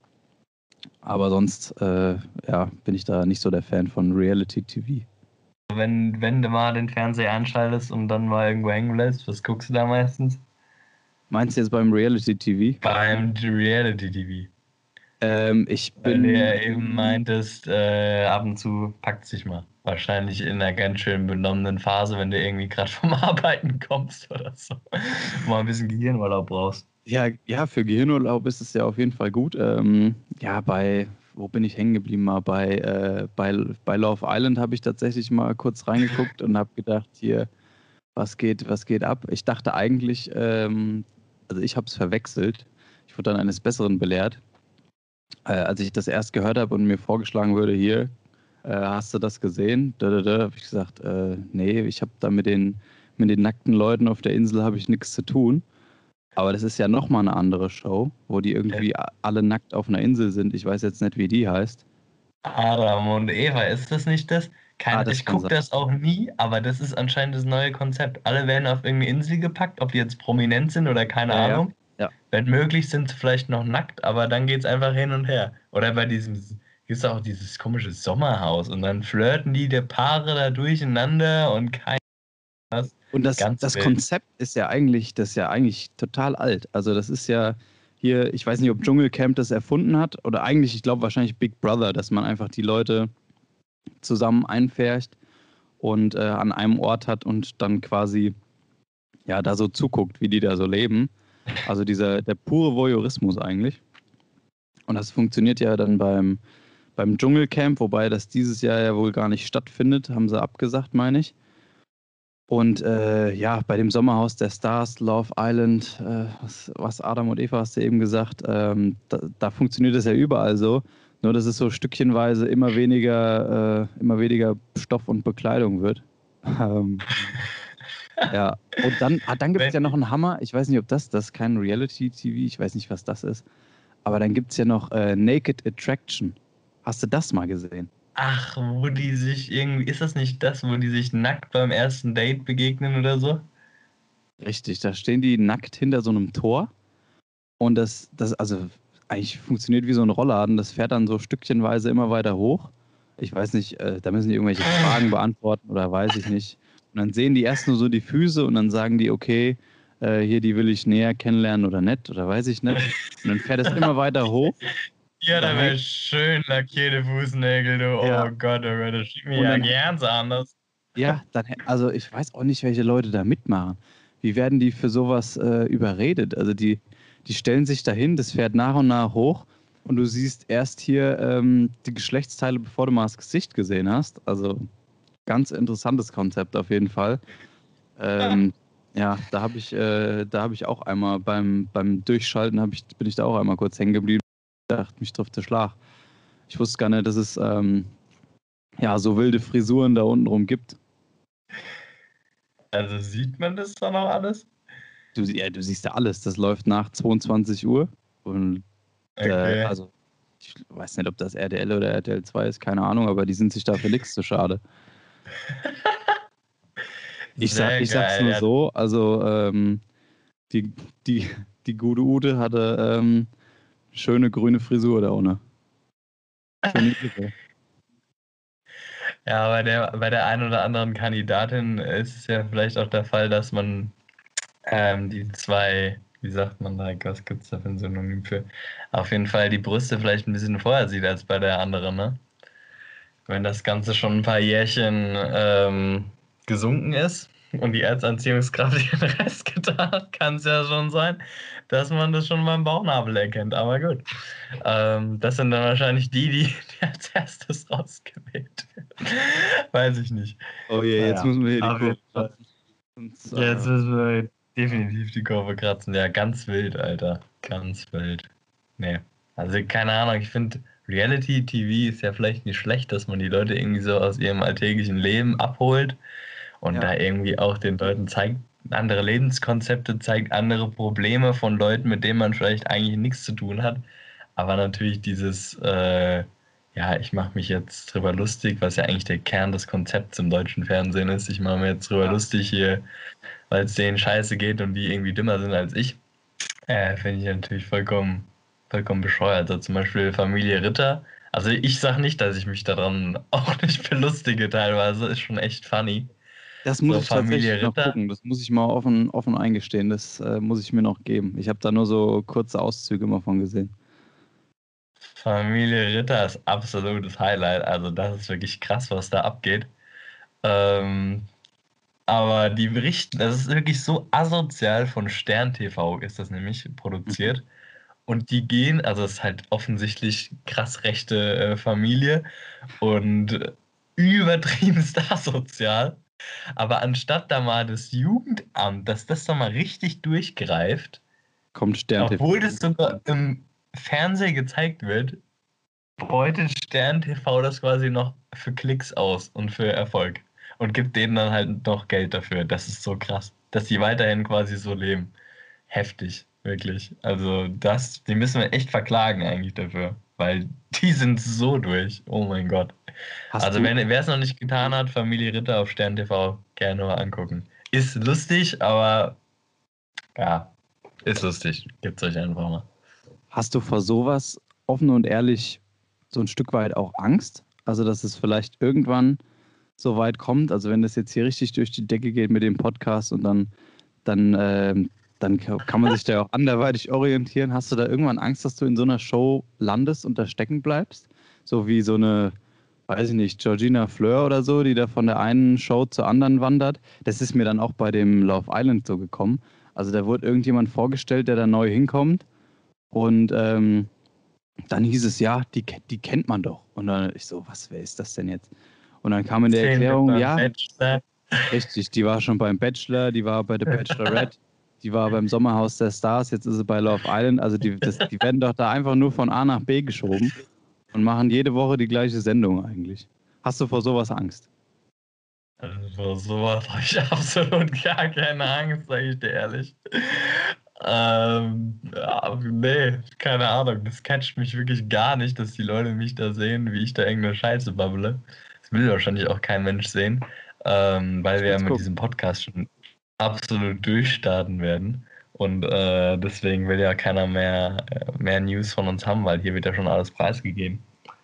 Aber sonst äh, ja, bin ich da nicht so der Fan von Reality TV. Wenn, wenn du mal den Fernseher anschaltest und dann mal irgendwo hängen lässt, was guckst du da meistens? Meinst du jetzt beim Reality TV? Beim Reality TV. Ähm, ich bin. Weil du ja eben meintest, äh, ab und zu packt sich mal. Wahrscheinlich in einer ganz schön benommenen Phase, wenn du irgendwie gerade vom Arbeiten kommst oder so. mal ein bisschen Gehirnurlaub brauchst. Ja, ja, für Gehirnurlaub ist es ja auf jeden Fall gut. Ähm, ja, bei, wo bin ich hängen geblieben? Mal bei, äh, bei, bei Love Island habe ich tatsächlich mal kurz reingeguckt und habe gedacht, hier, was geht, was geht ab? Ich dachte eigentlich, ähm, also ich habe es verwechselt. Ich wurde dann eines Besseren belehrt. Äh, als ich das erst gehört habe und mir vorgeschlagen wurde, hier, äh, hast du das gesehen? Da, da, da, habe ich gesagt, äh, nee, ich habe da mit den, mit den nackten Leuten auf der Insel habe ich nichts zu tun. Aber das ist ja nochmal eine andere Show, wo die irgendwie ja. alle nackt auf einer Insel sind. Ich weiß jetzt nicht, wie die heißt. Adam und Eva, ist das nicht das? Kein, ah, ich gucke das auch nie, aber das ist anscheinend das neue Konzept. Alle werden auf irgendeine Insel gepackt, ob die jetzt prominent sind oder keine ja, Ahnung. Ja. Wenn möglich sind sie vielleicht noch nackt, aber dann geht es einfach hin und her. Oder bei diesem, gibt es auch dieses komische Sommerhaus und dann flirten die der Paare da durcheinander und kein Und das, das Konzept ist ja eigentlich, das ist ja eigentlich total alt. Also das ist ja hier, ich weiß nicht, ob Dschungelcamp das erfunden hat oder eigentlich, ich glaube wahrscheinlich Big Brother, dass man einfach die Leute zusammen einfärcht und äh, an einem Ort hat und dann quasi ja da so zuguckt, wie die da so leben. Also dieser der pure Voyeurismus eigentlich. Und das funktioniert ja dann beim, beim Dschungelcamp, wobei das dieses Jahr ja wohl gar nicht stattfindet, haben sie abgesagt, meine ich. Und äh, ja, bei dem Sommerhaus der Stars, Love Island, äh, was, was, Adam und Eva hast du eben gesagt, ähm, da, da, funktioniert das ja überall so. Nur dass es so stückchenweise immer weniger, äh, immer weniger Stoff und Bekleidung wird. Ähm, ja, und dann, ah, dann gibt es ja noch einen Hammer. Ich weiß nicht, ob das, das ist kein Reality-TV, ich weiß nicht, was das ist. Aber dann gibt es ja noch äh, Naked Attraction. Hast du das mal gesehen? Ach, wo die sich irgendwie, ist das nicht das, wo die sich nackt beim ersten Date begegnen oder so? Richtig, da stehen die nackt hinter so einem Tor. Und das, das, also eigentlich funktioniert wie so ein Rollladen. Das fährt dann so stückchenweise immer weiter hoch. Ich weiß nicht, äh, da müssen die irgendwelche Fragen beantworten oder weiß ich nicht. Und dann sehen die erst nur so die Füße und dann sagen die, okay, äh, hier, die will ich näher kennenlernen oder nicht oder weiß ich nicht. Und dann fährt es immer weiter hoch. Ja, da wäre schön lackierte Fußnägel, du. Oh ja. Gott, oh Gott, das schiebt mir ja gern so anders. Ja, dann, also ich weiß auch nicht, welche Leute da mitmachen. Wie werden die für sowas äh, überredet? Also die, die stellen sich dahin, das fährt nach und nach hoch und du siehst erst hier ähm, die Geschlechtsteile, bevor du mal das Gesicht gesehen hast. Also ganz interessantes Konzept auf jeden Fall. Ähm, ja, da habe ich, äh, da ich auch einmal beim, beim Durchschalten ich, bin ich da auch einmal kurz hängen geblieben. Ich dachte, mich trifft der Schlag. Ich wusste gar nicht, dass es ähm, ja so wilde Frisuren da unten rum gibt. Also sieht man das dann auch alles? Du, ja, du siehst ja alles. Das läuft nach 22 Uhr. Und äh, okay. also ich weiß nicht, ob das RTL oder RTL 2 ist, keine Ahnung, aber die sind sich dafür nichts zu schade. Ich, sag, ich sag's nur so, also ähm, die, die, die gute Ute hatte ähm, schöne grüne Frisur da ohne. Ja, bei der, bei der einen oder anderen Kandidatin ist es ja vielleicht auch der Fall, dass man ähm, die zwei, wie sagt man da, was gibt es da für ein Synonym für? Auf jeden Fall die Brüste vielleicht ein bisschen vorher sieht als bei der anderen, ne? Wenn das Ganze schon ein paar Jährchen ähm, gesunken ist und die Erzanziehungskraft den Rest getan kann es ja schon sein, dass man das schon beim Bauchnabel erkennt. Aber gut. Ähm, das sind dann wahrscheinlich die, die, die als erstes rausgewählt werden. Weiß ich nicht. Oh je, jetzt ja. müssen wir hier die Kurve kratzen. Jetzt müssen wir definitiv die Kurve kratzen. Ja, ganz wild, Alter. Ganz wild. Nee. Also keine Ahnung, ich finde Reality TV ist ja vielleicht nicht schlecht, dass man die Leute irgendwie so aus ihrem alltäglichen Leben abholt und ja. da irgendwie auch den Leuten zeigt, andere Lebenskonzepte, zeigt andere Probleme von Leuten, mit denen man vielleicht eigentlich nichts zu tun hat. Aber natürlich dieses, äh, ja, ich mache mich jetzt drüber lustig, was ja eigentlich der Kern des Konzepts im deutschen Fernsehen ist. Ich mache mir jetzt drüber ja. lustig hier, weil es denen scheiße geht und die irgendwie dümmer sind als ich. Äh, Finde ich natürlich vollkommen, vollkommen bescheuert. Also zum Beispiel Familie Ritter. Also ich sage nicht, dass ich mich daran auch nicht belustige teilweise. Ist schon echt funny. Das muss so ich Familie tatsächlich Ritter. noch gucken. Das muss ich mal offen, offen eingestehen. Das äh, muss ich mir noch geben. Ich habe da nur so kurze Auszüge immer von gesehen. Familie Ritter ist absolutes Highlight. Also das ist wirklich krass, was da abgeht. Ähm, aber die berichten, das ist wirklich so asozial von Stern TV ist das nämlich produziert. Mhm. Und die gehen, also es ist halt offensichtlich krass rechte äh, Familie und übertriebenst asozial. Aber anstatt da mal das Jugendamt, dass das da mal richtig durchgreift, kommt Stern TV. Obwohl das sogar im Fernsehen gezeigt wird, beutet Stern TV das quasi noch für Klicks aus und für Erfolg. Und gibt denen dann halt noch Geld dafür. Das ist so krass, dass die weiterhin quasi so leben. Heftig, wirklich. Also das, die müssen wir echt verklagen eigentlich dafür. Weil die sind so durch. Oh mein Gott. Hast also wer es noch nicht getan hat, Familie Ritter auf Stern TV, gerne mal angucken. Ist lustig, aber ja, ist lustig. Gibt's euch einfach mal. Hast du vor sowas offen und ehrlich so ein Stück weit auch Angst? Also, dass es vielleicht irgendwann so weit kommt, also wenn das jetzt hier richtig durch die Decke geht mit dem Podcast und dann, dann, äh, dann kann man sich da auch anderweitig orientieren. Hast du da irgendwann Angst, dass du in so einer Show landest und da stecken bleibst? So wie so eine, weiß ich nicht, Georgina Fleur oder so, die da von der einen Show zur anderen wandert. Das ist mir dann auch bei dem Love Island so gekommen. Also da wurde irgendjemand vorgestellt, der da neu hinkommt und ähm, dann hieß es, ja, die, die kennt man doch. Und dann ich so, was, wer ist das denn jetzt? Und dann kam in der Erklärung, ja, Bachelor. richtig, die war schon beim Bachelor, die war bei The Bachelorette, die war beim Sommerhaus der Stars, jetzt ist sie bei Love Island. Also die, das, die werden doch da einfach nur von A nach B geschoben und machen jede Woche die gleiche Sendung eigentlich. Hast du vor sowas Angst? Also vor sowas habe ich absolut gar keine Angst, sage ich dir ehrlich. Ähm, ja, nee, keine Ahnung. Das catcht mich wirklich gar nicht, dass die Leute mich da sehen, wie ich da irgendeine Scheiße babble. Das will wahrscheinlich auch kein Mensch sehen, ähm, weil wir ja mit diesem Podcast schon absolut durchstarten werden. Und äh, deswegen will ja keiner mehr, äh, mehr News von uns haben, weil hier wird ja schon alles preisgegeben.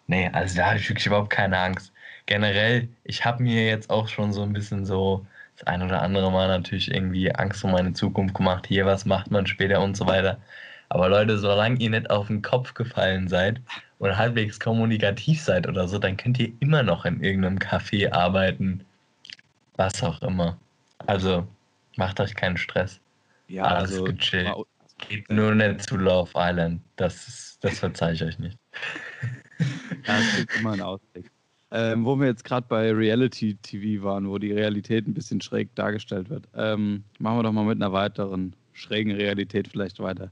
Nee, also da habe ich wirklich überhaupt keine Angst. Generell, ich habe mir jetzt auch schon so ein bisschen so das ein oder andere Mal natürlich irgendwie Angst um meine Zukunft gemacht. Hier, was macht man später und so weiter. Aber Leute, solange ihr nicht auf den Kopf gefallen seid und halbwegs kommunikativ seid oder so, dann könnt ihr immer noch in irgendeinem Café arbeiten. Was auch immer. Also, macht euch keinen Stress. Ja, Alles also, gechillt. Geht nur nicht zu Love Island. Das, ist, das verzeihe ich euch nicht. Ja, es gibt immer einen Ausblick. Ähm, wo wir jetzt gerade bei Reality TV waren, wo die Realität ein bisschen schräg dargestellt wird, ähm, machen wir doch mal mit einer weiteren schrägen Realität vielleicht weiter.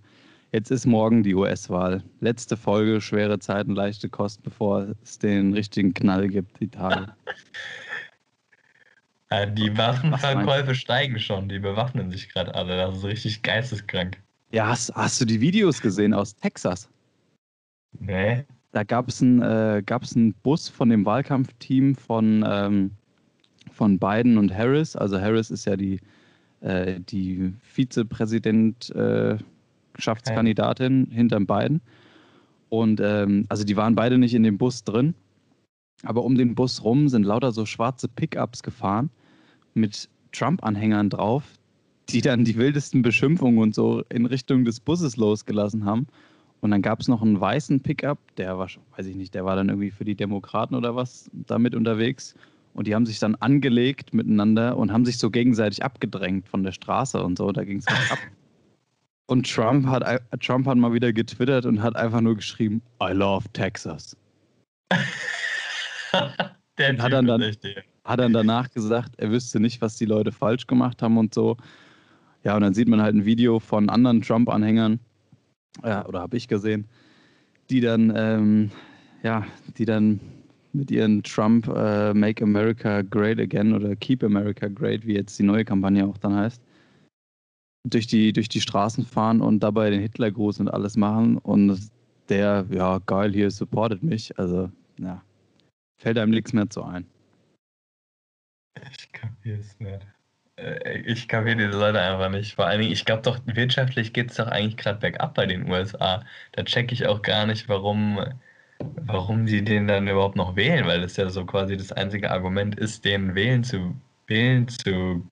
Jetzt ist morgen die US-Wahl. Letzte Folge, schwere Zeiten, leichte Kost, bevor es den richtigen Knall gibt, die Tage. Ja, die Waffenverkäufe steigen schon, die bewaffnen sich gerade alle. Das ist richtig geisteskrank. Ja, hast, hast du die Videos gesehen aus Texas? Nee. Da gab es einen, äh, Bus von dem Wahlkampfteam von, ähm, von Biden und Harris. Also Harris ist ja die, äh, die Vizepräsidentschaftskandidatin äh, hinterm Biden. Und ähm, also die waren beide nicht in dem Bus drin. Aber um den Bus rum sind lauter so schwarze Pickups gefahren mit Trump-Anhängern drauf, die dann die wildesten Beschimpfungen und so in Richtung des Busses losgelassen haben. Und dann gab es noch einen weißen Pickup, der war, weiß ich nicht, der war dann irgendwie für die Demokraten oder was damit unterwegs. Und die haben sich dann angelegt miteinander und haben sich so gegenseitig abgedrängt von der Straße und so. Da ging es ab. Und Trump hat, Trump hat mal wieder getwittert und hat einfach nur geschrieben, I love Texas. der hat dann, dann, hat dann danach gesagt, er wüsste nicht, was die Leute falsch gemacht haben und so. Ja, und dann sieht man halt ein Video von anderen Trump-Anhängern, ja, oder habe ich gesehen, die dann, ähm, ja, die dann mit ihren Trump äh, Make America Great Again oder Keep America Great, wie jetzt die neue Kampagne auch dann heißt, durch die, durch die Straßen fahren und dabei den Hitlergruß und alles machen und der, ja, geil, hier supportet mich. Also, ja, fällt einem nichts mehr zu ein. Ich kapiere es nicht. Äh, ich kapiere diese Leute einfach nicht. Vor allen Dingen, ich glaube doch, wirtschaftlich geht es doch eigentlich gerade bergab bei den USA. Da checke ich auch gar nicht, warum, warum sie den dann überhaupt noch wählen, weil das ja so quasi das einzige Argument ist, den wählen zu wählen zu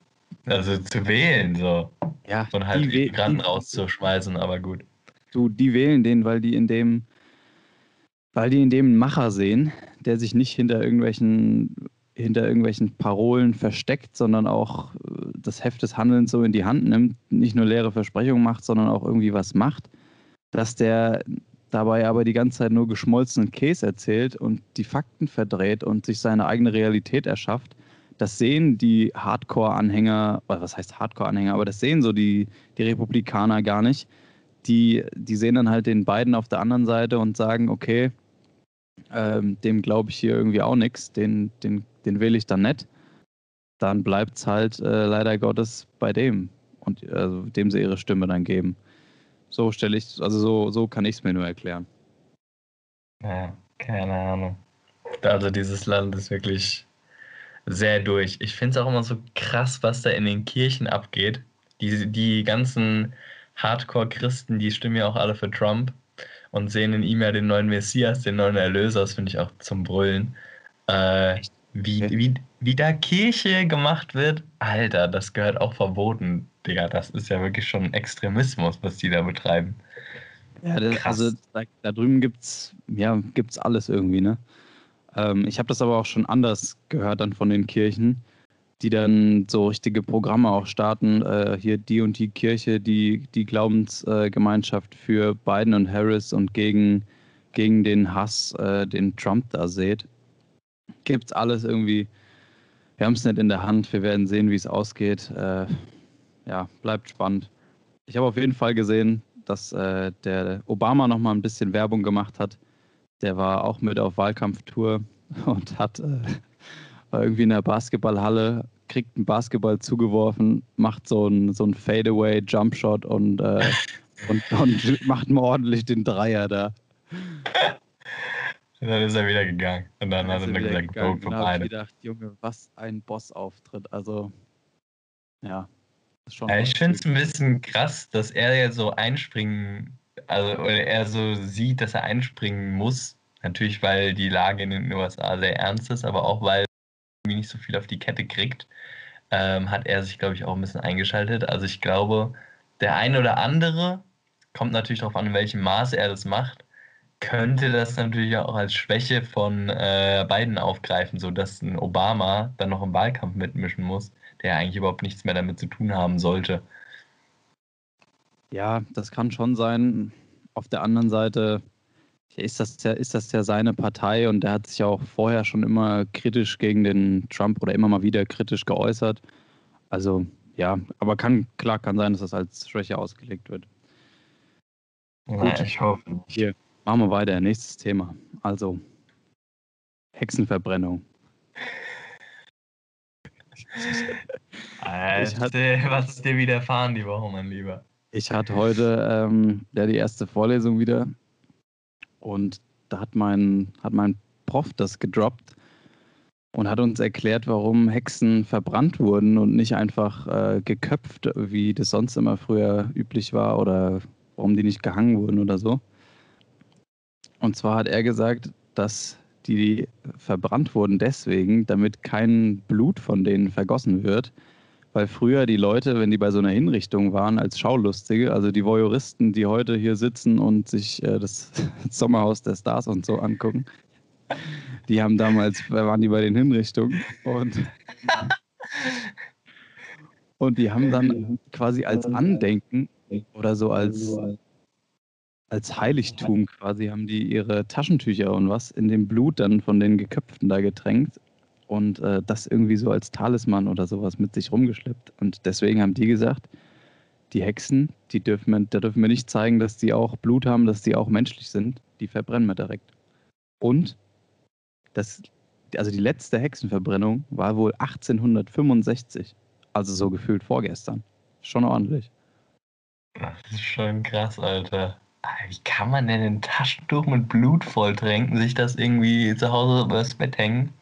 also zu wählen so. Ja. Und halt die Migranten rauszuschmeißen, aber gut. Du, die wählen den, weil die in dem weil die in dem einen Macher sehen, der sich nicht hinter irgendwelchen hinter irgendwelchen Parolen versteckt, sondern auch äh, das Heft des Handelns so in die Hand nimmt, nicht nur leere Versprechungen macht, sondern auch irgendwie was macht, dass der dabei aber die ganze Zeit nur geschmolzenen Käse erzählt und die Fakten verdreht und sich seine eigene Realität erschafft. Das sehen die Hardcore-Anhänger, was heißt Hardcore-Anhänger, aber das sehen so die, die Republikaner gar nicht. Die, die sehen dann halt den beiden auf der anderen Seite und sagen, okay, ähm, dem glaube ich hier irgendwie auch nichts, den, den den wähle ich dann nicht, dann bleibt es halt äh, leider Gottes bei dem und also dem sie ihre Stimme dann geben. So stelle ich, also so, so kann ich es mir nur erklären. Ja, keine Ahnung. Also dieses Land ist wirklich sehr durch. Ich finde es auch immer so krass, was da in den Kirchen abgeht. Die, die ganzen Hardcore-Christen, die stimmen ja auch alle für Trump und sehen in ihm ja den neuen Messias, den neuen Erlöser. Das finde ich auch zum Brüllen. Äh, Wie, wie, wie da Kirche gemacht wird, Alter, das gehört auch verboten, Digga. Das ist ja wirklich schon Extremismus, was die da betreiben. Ja, das, also da, da, drüben gibt's, ja, gibt's alles irgendwie, ne? Ähm, ich habe das aber auch schon anders gehört dann von den Kirchen, die dann so richtige Programme auch starten. Äh, hier die und die Kirche, die die Glaubensgemeinschaft äh, für Biden und Harris und gegen, gegen den Hass, äh, den Trump da seht. Gibt's alles irgendwie. Wir haben es nicht in der Hand. Wir werden sehen, wie es ausgeht. Äh, ja, bleibt spannend. Ich habe auf jeden Fall gesehen, dass äh, der Obama noch mal ein bisschen Werbung gemacht hat. Der war auch mit auf Wahlkampftour und hat äh, war irgendwie in der Basketballhalle, kriegt einen Basketball zugeworfen, macht so einen so ein Fadeaway Jumpshot und, äh, und, und macht mal ordentlich den Dreier da. Und dann ist er wieder gegangen. Und dann, dann hat er gesagt, go for Da habe ich gedacht, Junge, was ein Boss-Auftritt. Also, ja. Ja, ich finde es ein bisschen krass, dass er ja so einspringen, also oder er so sieht, dass er einspringen muss. Natürlich, weil die Lage in den USA sehr ernst ist, aber auch weil nicht so viel auf die Kette kriegt, ähm, hat er sich, glaube ich, auch ein bisschen eingeschaltet. Also ich glaube, der eine oder andere, kommt natürlich darauf an, in welchem Maße er das macht, könnte das natürlich auch als Schwäche von äh, Biden aufgreifen, sodass ein Obama dann noch im Wahlkampf mitmischen muss der eigentlich überhaupt nichts mehr damit zu tun haben sollte. Ja, das kann schon sein. Auf der anderen Seite ist das ja, ist das ja seine Partei und der hat sich ja auch vorher schon immer kritisch gegen den Trump oder immer mal wieder kritisch geäußert. Also ja, aber kann, klar kann sein, dass das als Schwäche ausgelegt wird. Gut, ja, ich hoffe. Hier, machen wir weiter. Nächstes Thema. Also, Hexenverbrennung. Alter, hatte, was ist dir widerfahren die Woche, mein Lieber? Ich hatte heute ähm, ja, die erste Vorlesung wieder und da hat mein, hat mein Prof das gedroppt und hat uns erklärt, warum Hexen verbrannt wurden und nicht einfach äh, geköpft, wie das sonst immer früher üblich war oder warum die nicht gehangen wurden oder so. Und zwar hat er gesagt, dass die verbrannt wurden deswegen, damit kein Blut von denen vergossen wird. Weil früher die Leute, wenn die bei so einer Hinrichtung waren, als Schaulustige, also die Voyeuristen, die heute hier sitzen und sich äh, das Sommerhaus der Stars und so angucken, die haben damals, waren die bei den Hinrichtungen und, und die haben dann quasi als Andenken oder so als als Heiligtum quasi haben die ihre Taschentücher und was in dem Blut dann von den Geköpften da getränkt und äh, das irgendwie so als Talisman oder sowas mit sich rumgeschleppt. Und deswegen haben die gesagt, die Hexen, die dürfen wir, da dürfen wir nicht zeigen, dass die auch Blut haben, dass die auch menschlich sind. Die verbrennen wir direkt. Und das, also die letzte Hexenverbrennung war wohl 1865. Also so gefühlt vorgestern. Schon ordentlich. Das ist schon krass, Alter. Wie kann man denn ein Taschentuch mit Blut volltränken, sich das irgendwie zu Hause übers Bett hängen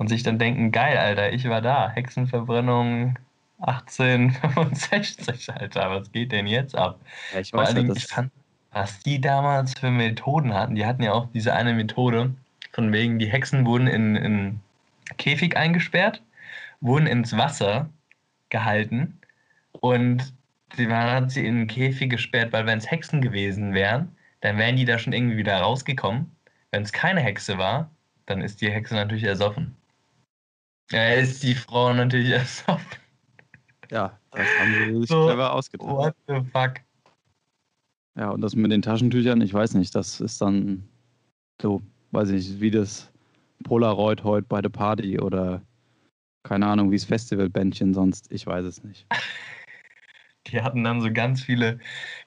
und sich dann denken, geil, Alter, ich war da. Hexenverbrennung 1865, Alter, was geht denn jetzt ab? Ja, ich Vor allen Dingen, ich fand, was die damals für Methoden hatten, die hatten ja auch diese eine Methode, von wegen, die Hexen wurden in, in Käfig eingesperrt, wurden ins Wasser gehalten und sie hat sie in einen Käfig gesperrt, weil wenn es Hexen gewesen wären, dann wären die da schon irgendwie wieder rausgekommen. Wenn es keine Hexe war, dann ist die Hexe natürlich ersoffen. Ja, ist die Frau natürlich ersoffen. Ja, das haben sie sich so, clever ausgedacht. What the fuck? Ja, und das mit den Taschentüchern, ich weiß nicht, das ist dann so, weiß ich nicht, wie das Polaroid heute bei der Party oder keine Ahnung, wie das Festivalbändchen sonst, ich weiß es nicht. Die hatten dann so ganz viele,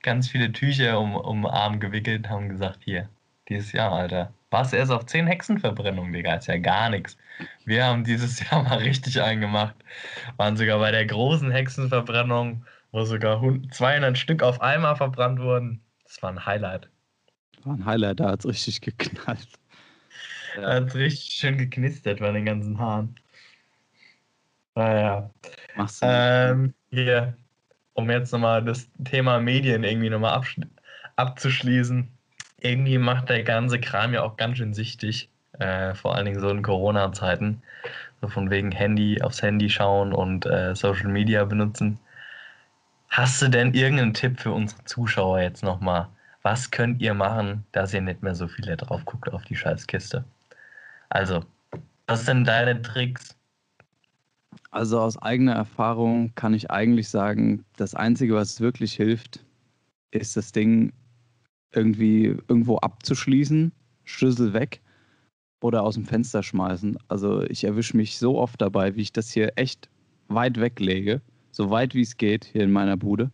ganz viele Tücher um, um Arm gewickelt und haben gesagt, hier, dieses Jahr, Alter. Was erst auf 10 Hexenverbrennungen, Digga, ist ja gar nichts. Wir haben dieses Jahr mal richtig eingemacht. Waren sogar bei der großen Hexenverbrennung, wo sogar 200 Stück auf einmal verbrannt wurden. Das war ein Highlight. War ein Highlight, da hat es richtig geknallt. Ja. Da hat es richtig schön geknistert bei den ganzen Haaren. Naja. Machst du ähm, hier, um jetzt nochmal das Thema Medien irgendwie nochmal abzuschließen. Irgendwie macht der ganze Kram ja auch ganz schön sichtig. äh, vor allen Dingen so in Corona-Zeiten. So von wegen Handy aufs Handy schauen und äh, Social Media benutzen. Hast du denn irgendeinen Tipp für unsere Zuschauer jetzt nochmal? Was könnt ihr machen, dass ihr nicht mehr so viel drauf guckt auf die Scheißkiste? Also, was sind deine Tricks? Also aus eigener Erfahrung kann ich eigentlich sagen, das Einzige, was wirklich hilft, ist das Ding irgendwie irgendwo abzuschließen, Schlüssel weg oder aus dem Fenster schmeißen. Also ich erwische mich so oft dabei, wie ich das hier echt weit weglege, so weit wie es geht hier in meiner Bude.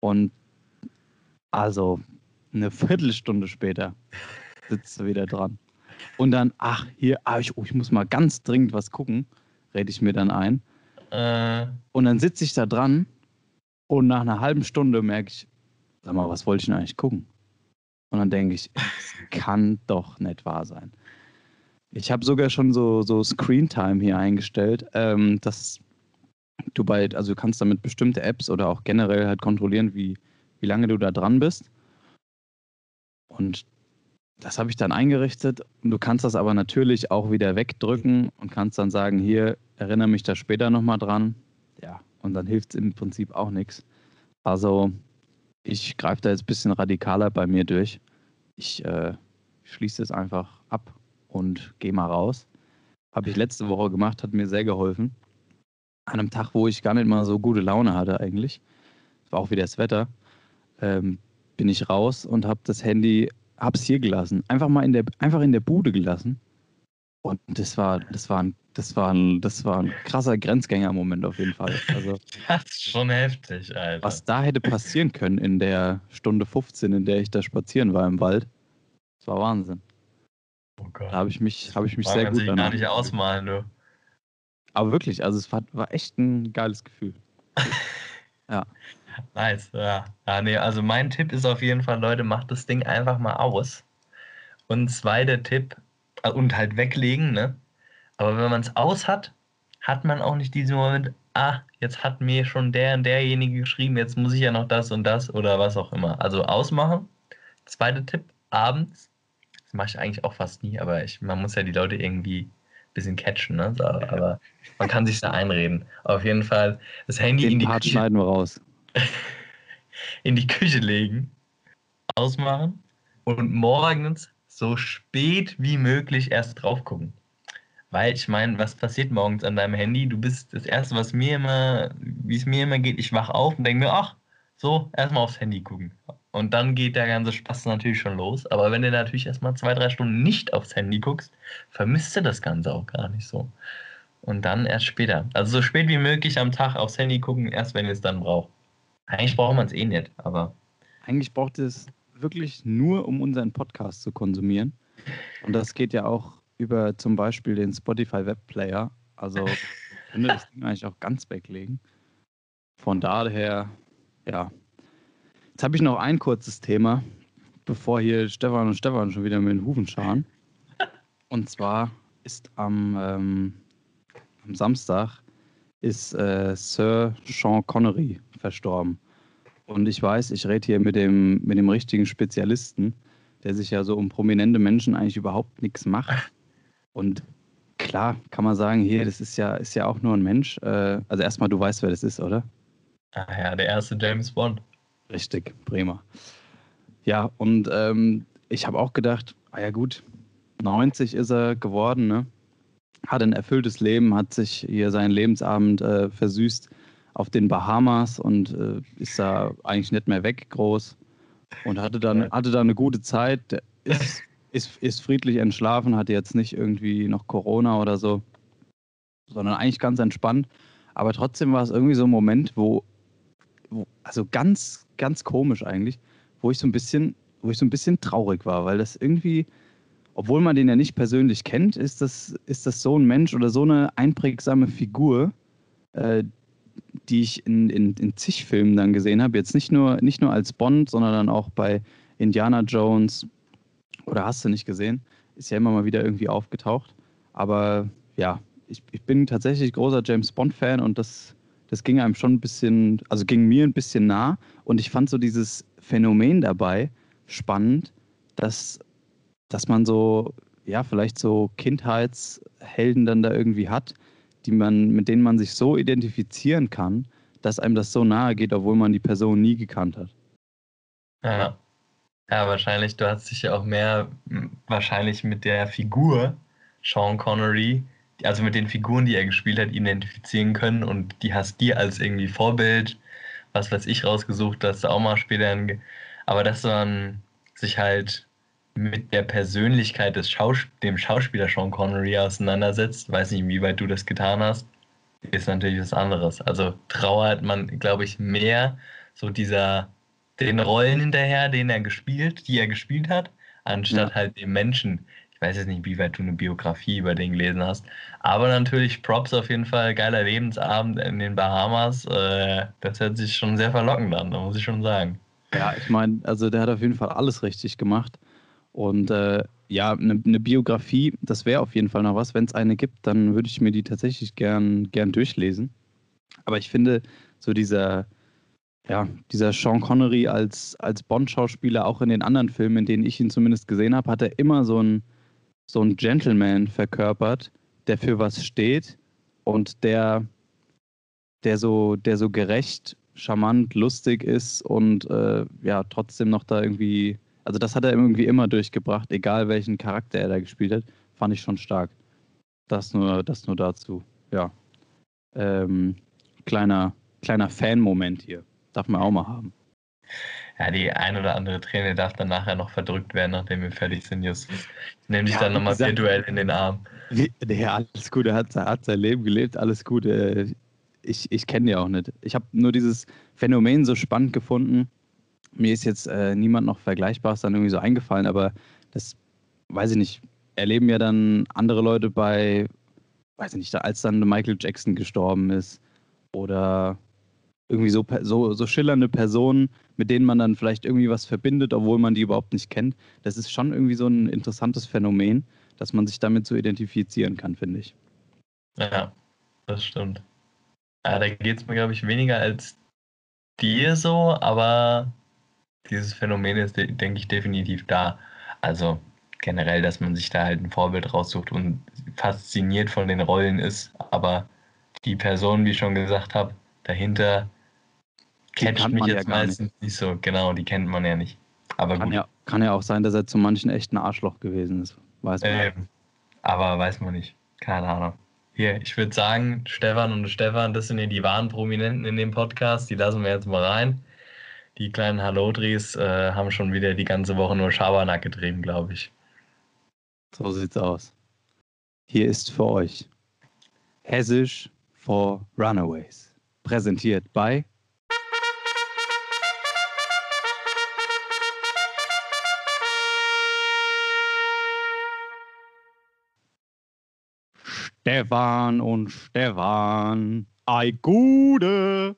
Und also eine Viertelstunde später sitzt du wieder dran. Und dann, ach, hier, ah, ich, oh, ich muss mal ganz dringend was gucken, rede ich mir dann ein. Äh. Und dann sitze ich da dran und nach einer halben Stunde merke ich, sag mal, was wollte ich denn eigentlich gucken? Und dann denke ich, es kann doch nicht wahr sein. Ich habe sogar schon so, so Screen Time hier eingestellt, ähm, dass du bei, also du kannst damit bestimmte Apps oder auch generell halt kontrollieren, wie, wie lange du da dran bist. Und das habe ich dann eingerichtet und du kannst das aber natürlich auch wieder wegdrücken und kannst dann sagen, hier, erinnere mich da später nochmal dran. Ja, und dann hilft es im Prinzip auch nichts. Also ich greife da jetzt ein bisschen radikaler bei mir durch. Ich äh, schließe es einfach ab und gehe mal raus. Habe ich letzte Woche gemacht, hat mir sehr geholfen. An einem Tag, wo ich gar nicht mal so gute Laune hatte eigentlich, war auch wieder das Wetter, ähm, bin ich raus und habe das Handy hab's hier gelassen. Einfach mal in der, einfach in der Bude gelassen. Und das war, das war ein, das war ein, das war ein krasser Grenzgänger-Moment auf jeden Fall. Also, das ist schon heftig, Alter. Was da hätte passieren können in der Stunde 15, in der ich da spazieren war im Wald, das war Wahnsinn. Oh Gott. Da habe ich mich, habe ich mich sehr gut sich gar nicht ausmalen, du. Aber wirklich, also es war, war echt ein geiles Gefühl. ja. Nice, ja. ja. Nee, also mein Tipp ist auf jeden Fall, Leute, macht das Ding einfach mal aus. Und zweiter Tipp, und halt weglegen, ne? Aber wenn man es aus hat, hat man auch nicht diesen Moment, ah, jetzt hat mir schon der und derjenige geschrieben, jetzt muss ich ja noch das und das oder was auch immer. Also ausmachen. Zweiter Tipp, abends. Das mache ich eigentlich auch fast nie, aber ich, man muss ja die Leute irgendwie ein bisschen catchen, ne? So, aber man kann sich da einreden. Auf jeden Fall das Handy Den in die Part Küche. schneiden wir raus. in die Küche legen, ausmachen und morgens so spät wie möglich erst drauf gucken. Weil ich meine, was passiert morgens an deinem Handy? Du bist das Erste, was mir immer, wie es mir immer geht, ich wache auf und denke mir, ach, so, erstmal aufs Handy gucken. Und dann geht der ganze Spaß natürlich schon los. Aber wenn du natürlich erstmal zwei, drei Stunden nicht aufs Handy guckst, vermisst du das Ganze auch gar nicht so. Und dann erst später. Also so spät wie möglich am Tag aufs Handy gucken, erst wenn ihr es dann braucht. Eigentlich braucht man es eh nicht, aber. Eigentlich braucht es wirklich nur, um unseren Podcast zu konsumieren. Und das geht ja auch über zum Beispiel den Spotify Webplayer. Also ich finde das Ding eigentlich auch ganz weglegen. Von daher, ja. Jetzt habe ich noch ein kurzes Thema, bevor hier Stefan und Stefan schon wieder mit den Hufen scharen. Und zwar ist am, ähm, am Samstag ist äh, Sir Sean Connery verstorben. Und ich weiß, ich rede hier mit dem, mit dem richtigen Spezialisten, der sich ja so um prominente Menschen eigentlich überhaupt nichts macht. Und klar kann man sagen, hier, das ist ja, ist ja auch nur ein Mensch. Äh, also erstmal, du weißt, wer das ist, oder? Ah ja, der erste James Bond. Richtig, prima. Ja, und ähm, ich habe auch gedacht, ah ja gut, 90 ist er geworden, ne? hat ein erfülltes Leben, hat sich hier seinen Lebensabend äh, versüßt auf den Bahamas und äh, ist da eigentlich nicht mehr weg groß und hatte dann, hatte dann eine gute Zeit, ist, ist, ist friedlich entschlafen, hatte jetzt nicht irgendwie noch Corona oder so, sondern eigentlich ganz entspannt. Aber trotzdem war es irgendwie so ein Moment, wo, wo, also ganz, ganz komisch eigentlich, wo ich so ein bisschen, wo ich so ein bisschen traurig war, weil das irgendwie, obwohl man den ja nicht persönlich kennt, ist das, ist das so ein Mensch oder so eine einprägsame Figur, äh, die ich in, in, in zig Filmen dann gesehen habe. Jetzt nicht nur, nicht nur als Bond, sondern dann auch bei Indiana Jones oder hast du nicht gesehen. Ist ja immer mal wieder irgendwie aufgetaucht. Aber ja, ich, ich bin tatsächlich großer James Bond-Fan und das, das ging einem schon ein bisschen, also ging mir ein bisschen nah. Und ich fand so dieses Phänomen dabei spannend, dass, dass man so ja, vielleicht so Kindheitshelden dann da irgendwie hat, die man, mit denen man sich so identifizieren kann, dass einem das so nahe geht, obwohl man die Person nie gekannt hat. Ja. Ja, wahrscheinlich, du hast dich ja auch mehr wahrscheinlich mit der Figur Sean Connery, also mit den Figuren, die er gespielt hat, identifizieren können und die hast dir als irgendwie Vorbild, was weiß ich, rausgesucht, dass du auch mal später, aber dass man sich halt mit der Persönlichkeit des Schaus dem Schauspieler Sean Connery auseinandersetzt, weiß nicht, inwieweit du das getan hast, ist natürlich was anderes. Also trauert man, glaube ich, mehr so dieser den Rollen hinterher, den er gespielt, die er gespielt hat, anstatt ja. halt dem Menschen. Ich weiß jetzt nicht, wie weit du eine Biografie über den gelesen hast, aber natürlich Props auf jeden Fall, geiler Lebensabend in den Bahamas. Äh, das hört sich schon sehr verlockend an, da muss ich schon sagen. Ja, ich meine, also der hat auf jeden Fall alles richtig gemacht. Und äh, ja, eine ne Biografie, das wäre auf jeden Fall noch was. Wenn es eine gibt, dann würde ich mir die tatsächlich gern, gern durchlesen. Aber ich finde, so dieser, ja, dieser Sean Connery als, als Bond-Schauspieler, auch in den anderen Filmen, in denen ich ihn zumindest gesehen habe, hat er immer so einen so Gentleman verkörpert, der für was steht und der, der, so, der so gerecht, charmant, lustig ist und äh, ja, trotzdem noch da irgendwie, also das hat er irgendwie immer durchgebracht, egal welchen Charakter er da gespielt hat, fand ich schon stark. Das nur, das nur dazu, ja. Ähm, kleiner, kleiner Fan-Moment hier. Darf man auch mal haben. Ja, die ein oder andere Träne darf dann nachher noch verdrückt werden, nachdem wir fertig sind, Justus. Ich nehme dich ja, dann nochmal virtuell in den Arm. Ja, alles gut, er hat, hat sein Leben gelebt, alles gut. Äh, ich, ich kenne die auch nicht. Ich habe nur dieses Phänomen so spannend gefunden. Mir ist jetzt äh, niemand noch Vergleichbares dann irgendwie so eingefallen, aber das weiß ich nicht. Erleben ja dann andere Leute bei, weiß ich nicht, als dann Michael Jackson gestorben ist oder irgendwie so, so, so schillernde Personen, mit denen man dann vielleicht irgendwie was verbindet, obwohl man die überhaupt nicht kennt. Das ist schon irgendwie so ein interessantes Phänomen, dass man sich damit so identifizieren kann, finde ich. Ja, das stimmt. Ja, da geht es mir, glaube ich, weniger als dir so, aber dieses Phänomen ist, denke ich, definitiv da. Also generell, dass man sich da halt ein Vorbild raussucht und fasziniert von den Rollen ist, aber die Person, wie ich schon gesagt habe, dahinter catcht mich jetzt ja meistens nicht. nicht. so. Genau, die kennt man ja nicht. Aber kann gut. Ja, kann ja auch sein, dass er zu manchen echt ein Arschloch gewesen ist. Weiß man. Ähm, aber weiß man nicht. Keine Ahnung. Hier, ich würde sagen, Stefan und Stefan, das sind ja die wahren Prominenten in dem Podcast. Die lassen wir jetzt mal rein. Die kleinen Hallodris äh, haben schon wieder die ganze Woche nur Schabernack getrieben, glaube ich. So sieht's aus. Hier ist für euch Hessisch for Runaways. Präsentiert bei Stefan und Stefan. Ei Gude.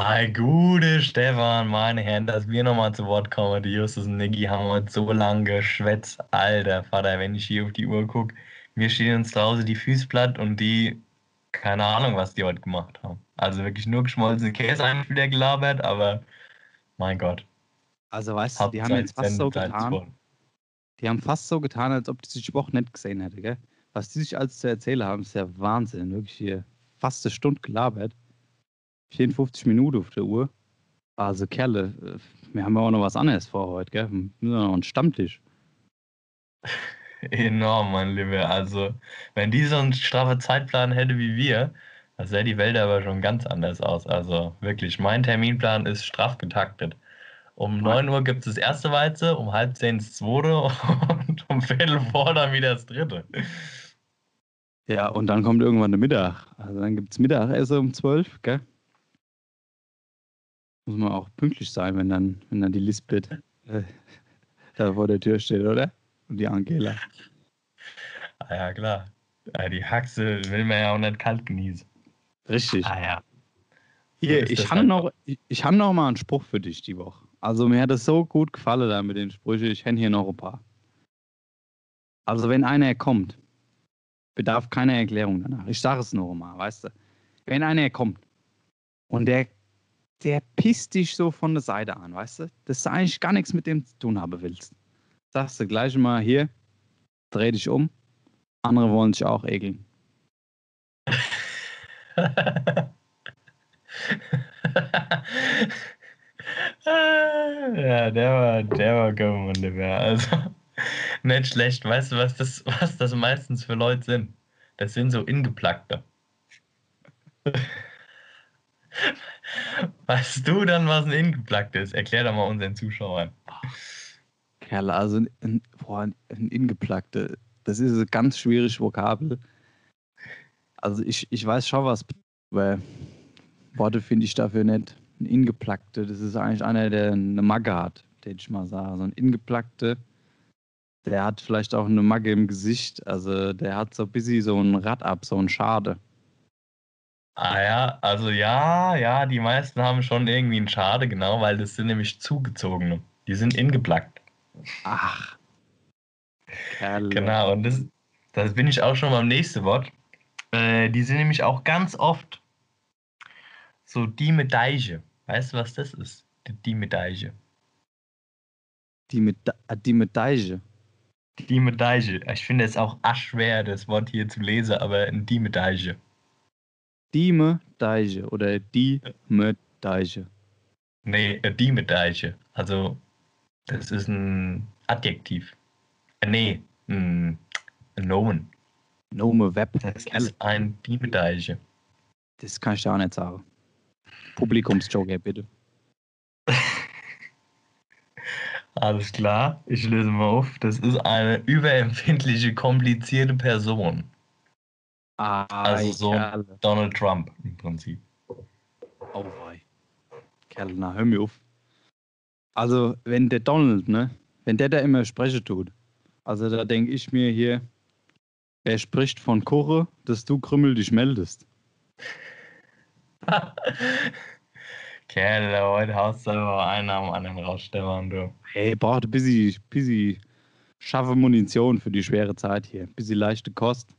Ei Gude, Stefan, meine Herren, dass wir nochmal zu Wort kommen. Die Justus und Niki haben heute so lange geschwätzt. Alter Vater, wenn ich hier auf die Uhr gucke, mir stehen uns zu Hause die Füße platt und die, keine Ahnung, was die heute gemacht haben. Also wirklich nur geschmolzene Käse eigentlich wieder gelabert, aber mein Gott. Also weißt du, die haben jetzt fast so getan. Die haben fast so getan, als ob die sich überhaupt nicht gesehen hätte, gell? Was die sich alles zu erzählen haben, ist ja Wahnsinn. Wirklich hier fast eine Stunde gelabert. 54 Minuten auf der Uhr. Also Kerle, äh, wir haben ja auch noch was anderes vor heute, gell? Wir haben noch einen Stammtisch. Enorm, mein Lieber. Also, wenn die so einen straffen Zeitplan hätte wie wir, dann sähe die Welt aber schon ganz anders aus. Also wirklich, mein Terminplan ist straff getaktet. Um 9 Uhr gibt es das erste Weize, um halb zehn das zweite und um Viertel vor dann wieder das dritte. Ja, und dann kommt irgendwann der Mittag. Also dann gibt es Mittagessen um 12, gell? Muss man auch pünktlich sein, wenn dann, wenn dann die Lisbeth äh, da vor der Tür steht, oder? Und die Angela. Ah ja, klar. Die Haxe will man ja auch nicht kalt genießen. Richtig. Ah ja. Hier, ich habe halt noch, ich, ich hab noch mal einen Spruch für dich die Woche. Also mir hat es so gut gefallen da mit den Sprüchen. Ich kenne hier noch ein paar. Also wenn einer kommt bedarf keiner Erklärung danach. Ich sage es nur mal, weißt du. Wenn einer kommt und der, der pisst dich so von der Seite an, weißt du, dass du eigentlich gar nichts mit dem zu tun haben willst, sagst du gleich mal hier, dreh dich um. Andere wollen sich auch ekeln. ja, der war, der war Wunderbar. Also, nicht schlecht. Weißt du, was das, was das meistens für Leute sind? Das sind so Ingeplackte. Weißt du dann, was ein Ingeplackt ist? Erklär doch mal unseren Zuschauern. Kerl, also ein, boah, ein Ingeplackte, das ist ein ganz schwieriges Vokabel. Also ich, ich weiß schon was, weil Worte finde ich dafür nicht. Ein Ingeplackte, das ist eigentlich einer, der eine Magge hat, den ich mal sage. So ein Ingeplackte, der hat vielleicht auch eine Magge im Gesicht. Also der hat so ein bisschen so ein Rad ab, so ein Schade. Ah ja, also ja, ja, die meisten haben schon irgendwie einen Schade, genau, weil das sind nämlich zugezogene. Die sind ingeplackt. Ach. Kerle. Genau, und das, das bin ich auch schon beim nächsten Wort. Äh, die sind nämlich auch ganz oft so die Medaille. Weißt du, was das ist? Die, die Medaille. Die, Meda die Medaille. Die Medaille. Ich finde es auch schwer, das Wort hier zu lesen, aber die Medaille. Die Medaille oder die Medaille. Nee, die Medaille. Also, das ist ein Adjektiv. Äh, nee, ein, Nomen. Nome Web. Das ist ein die Medaille. Das kann ich dir auch nicht sagen. Publikumsjoker, bitte. Alles klar, ich löse mal auf. Das ist eine überempfindliche, komplizierte Person. Ah, Also so Kerle. Donald Trump im Prinzip. Oh, wei. Kerle, na, hör mir auf. Also, wenn der Donald, ne, wenn der da immer sprechen tut, also da denke ich mir hier, er spricht von Kurre, dass du Krümmel dich meldest. Kerle, heute haust du aber einen am anderen raus, Stefan, du. Hey, braucht ein bisschen, bisschen scharfe Munition für die schwere Zeit hier. Ein bisschen leichte Kost.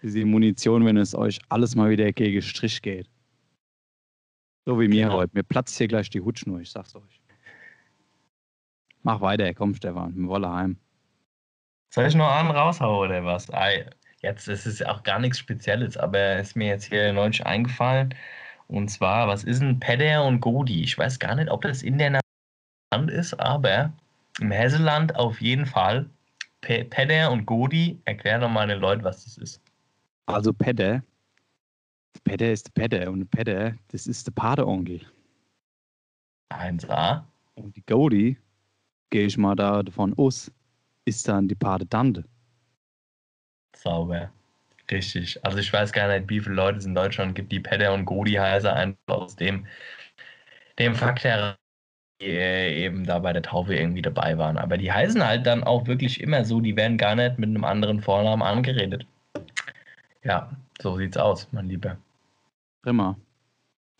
Bisschen Munition, wenn es euch alles mal wieder gegen Strich geht. So wie mir Genau. heute. Mir platzt hier gleich die Hutschnur, ich sag's euch. Mach weiter, komm Stefan, wir wollen heim. Soll ich noch einen raushauen oder was? Ei, Jetzt ist es auch gar nichts Spezielles, aber ist mir jetzt hier neulich eingefallen. Und zwar, was ist ein Pedder und Godi? Ich weiß gar nicht, ob das in der Land ist, aber im Hesseland auf jeden Fall. Pe Pedder und Godi, erklär doch mal den Leuten, was das ist. Also Pedder. Pedder ist Pedder und Pedder, das ist der Pateonkel. 1a. Und die Godi, gehe ich mal da davon aus, ist dann die Patentante. Sauber. Richtig. Also ich weiß gar nicht, wie viele Leute es in Deutschland gibt, die Pedder und Godi heißen, einfach aus dem, dem Fakt heraus, die äh, eben da bei der Taufe irgendwie dabei waren. Aber die heißen halt dann auch wirklich immer so, die werden gar nicht mit einem anderen Vornamen angeredet. Ja, so sieht's aus, mein Lieber. Prima.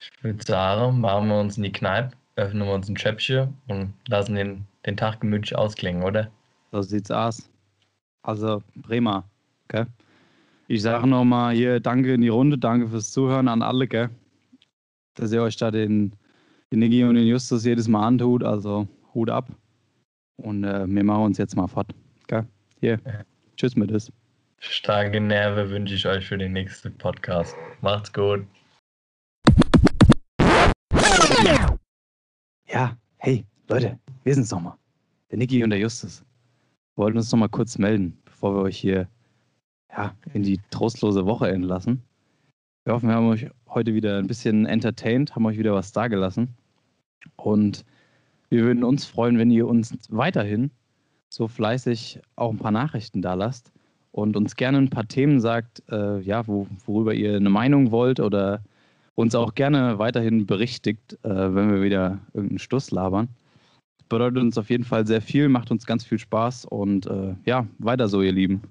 Ich würde sagen, machen wir uns in die Kneipe, öffnen wir uns ein Schöpfchen und lassen den, den Tag gemütlich ausklingen, oder? So sieht's aus. Also prima. Okay. Ich sage nochmal hier Danke in die Runde, danke fürs Zuhören an alle, gell? Dass ihr euch da den, den Niggi und den Justus jedes Mal antut. Also Hut ab. Und äh, wir machen uns jetzt mal fort. Gell? Hier. Ja. Tschüss mit das. Starke Nerven wünsche ich euch für den nächsten Podcast. Macht's gut. Ja, hey, Leute, wir sind's nochmal. Der Niki und der Justus. Wir wollten uns noch mal kurz melden, bevor wir euch hier ja, in die trostlose Woche entlassen. Wir hoffen, wir haben euch heute wieder ein bisschen entertained, haben euch wieder was dagelassen. Und wir würden uns freuen, wenn ihr uns weiterhin so fleißig auch ein paar Nachrichten da lasst und uns gerne ein paar Themen sagt, äh, ja, wo, worüber ihr eine Meinung wollt oder uns auch gerne weiterhin berichtigt, äh, wenn wir wieder irgendeinen Stuss labern. Das bedeutet uns auf jeden Fall sehr viel, macht uns ganz viel Spaß und äh, ja, weiter so, ihr Lieben.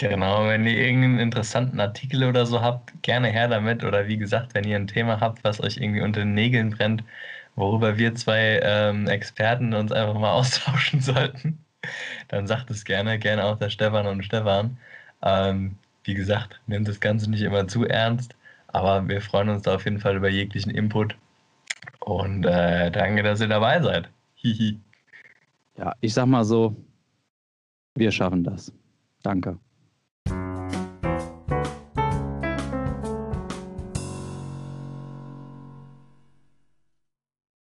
Genau, wenn ihr irgendeinen interessanten Artikel oder so habt, gerne her damit. Oder wie gesagt, wenn ihr ein Thema habt, was euch irgendwie unter den Nägeln brennt, worüber wir zwei ähm, Experten uns einfach mal austauschen sollten, dann sagt es gerne. Gerne auch der Stefan und Stefan. Ähm, wie gesagt, nehmt das Ganze nicht immer zu ernst, aber wir freuen uns da auf jeden Fall über jeglichen Input. Und äh, danke, dass ihr dabei seid. Ja, ich sag mal so, Wir schaffen das. Danke.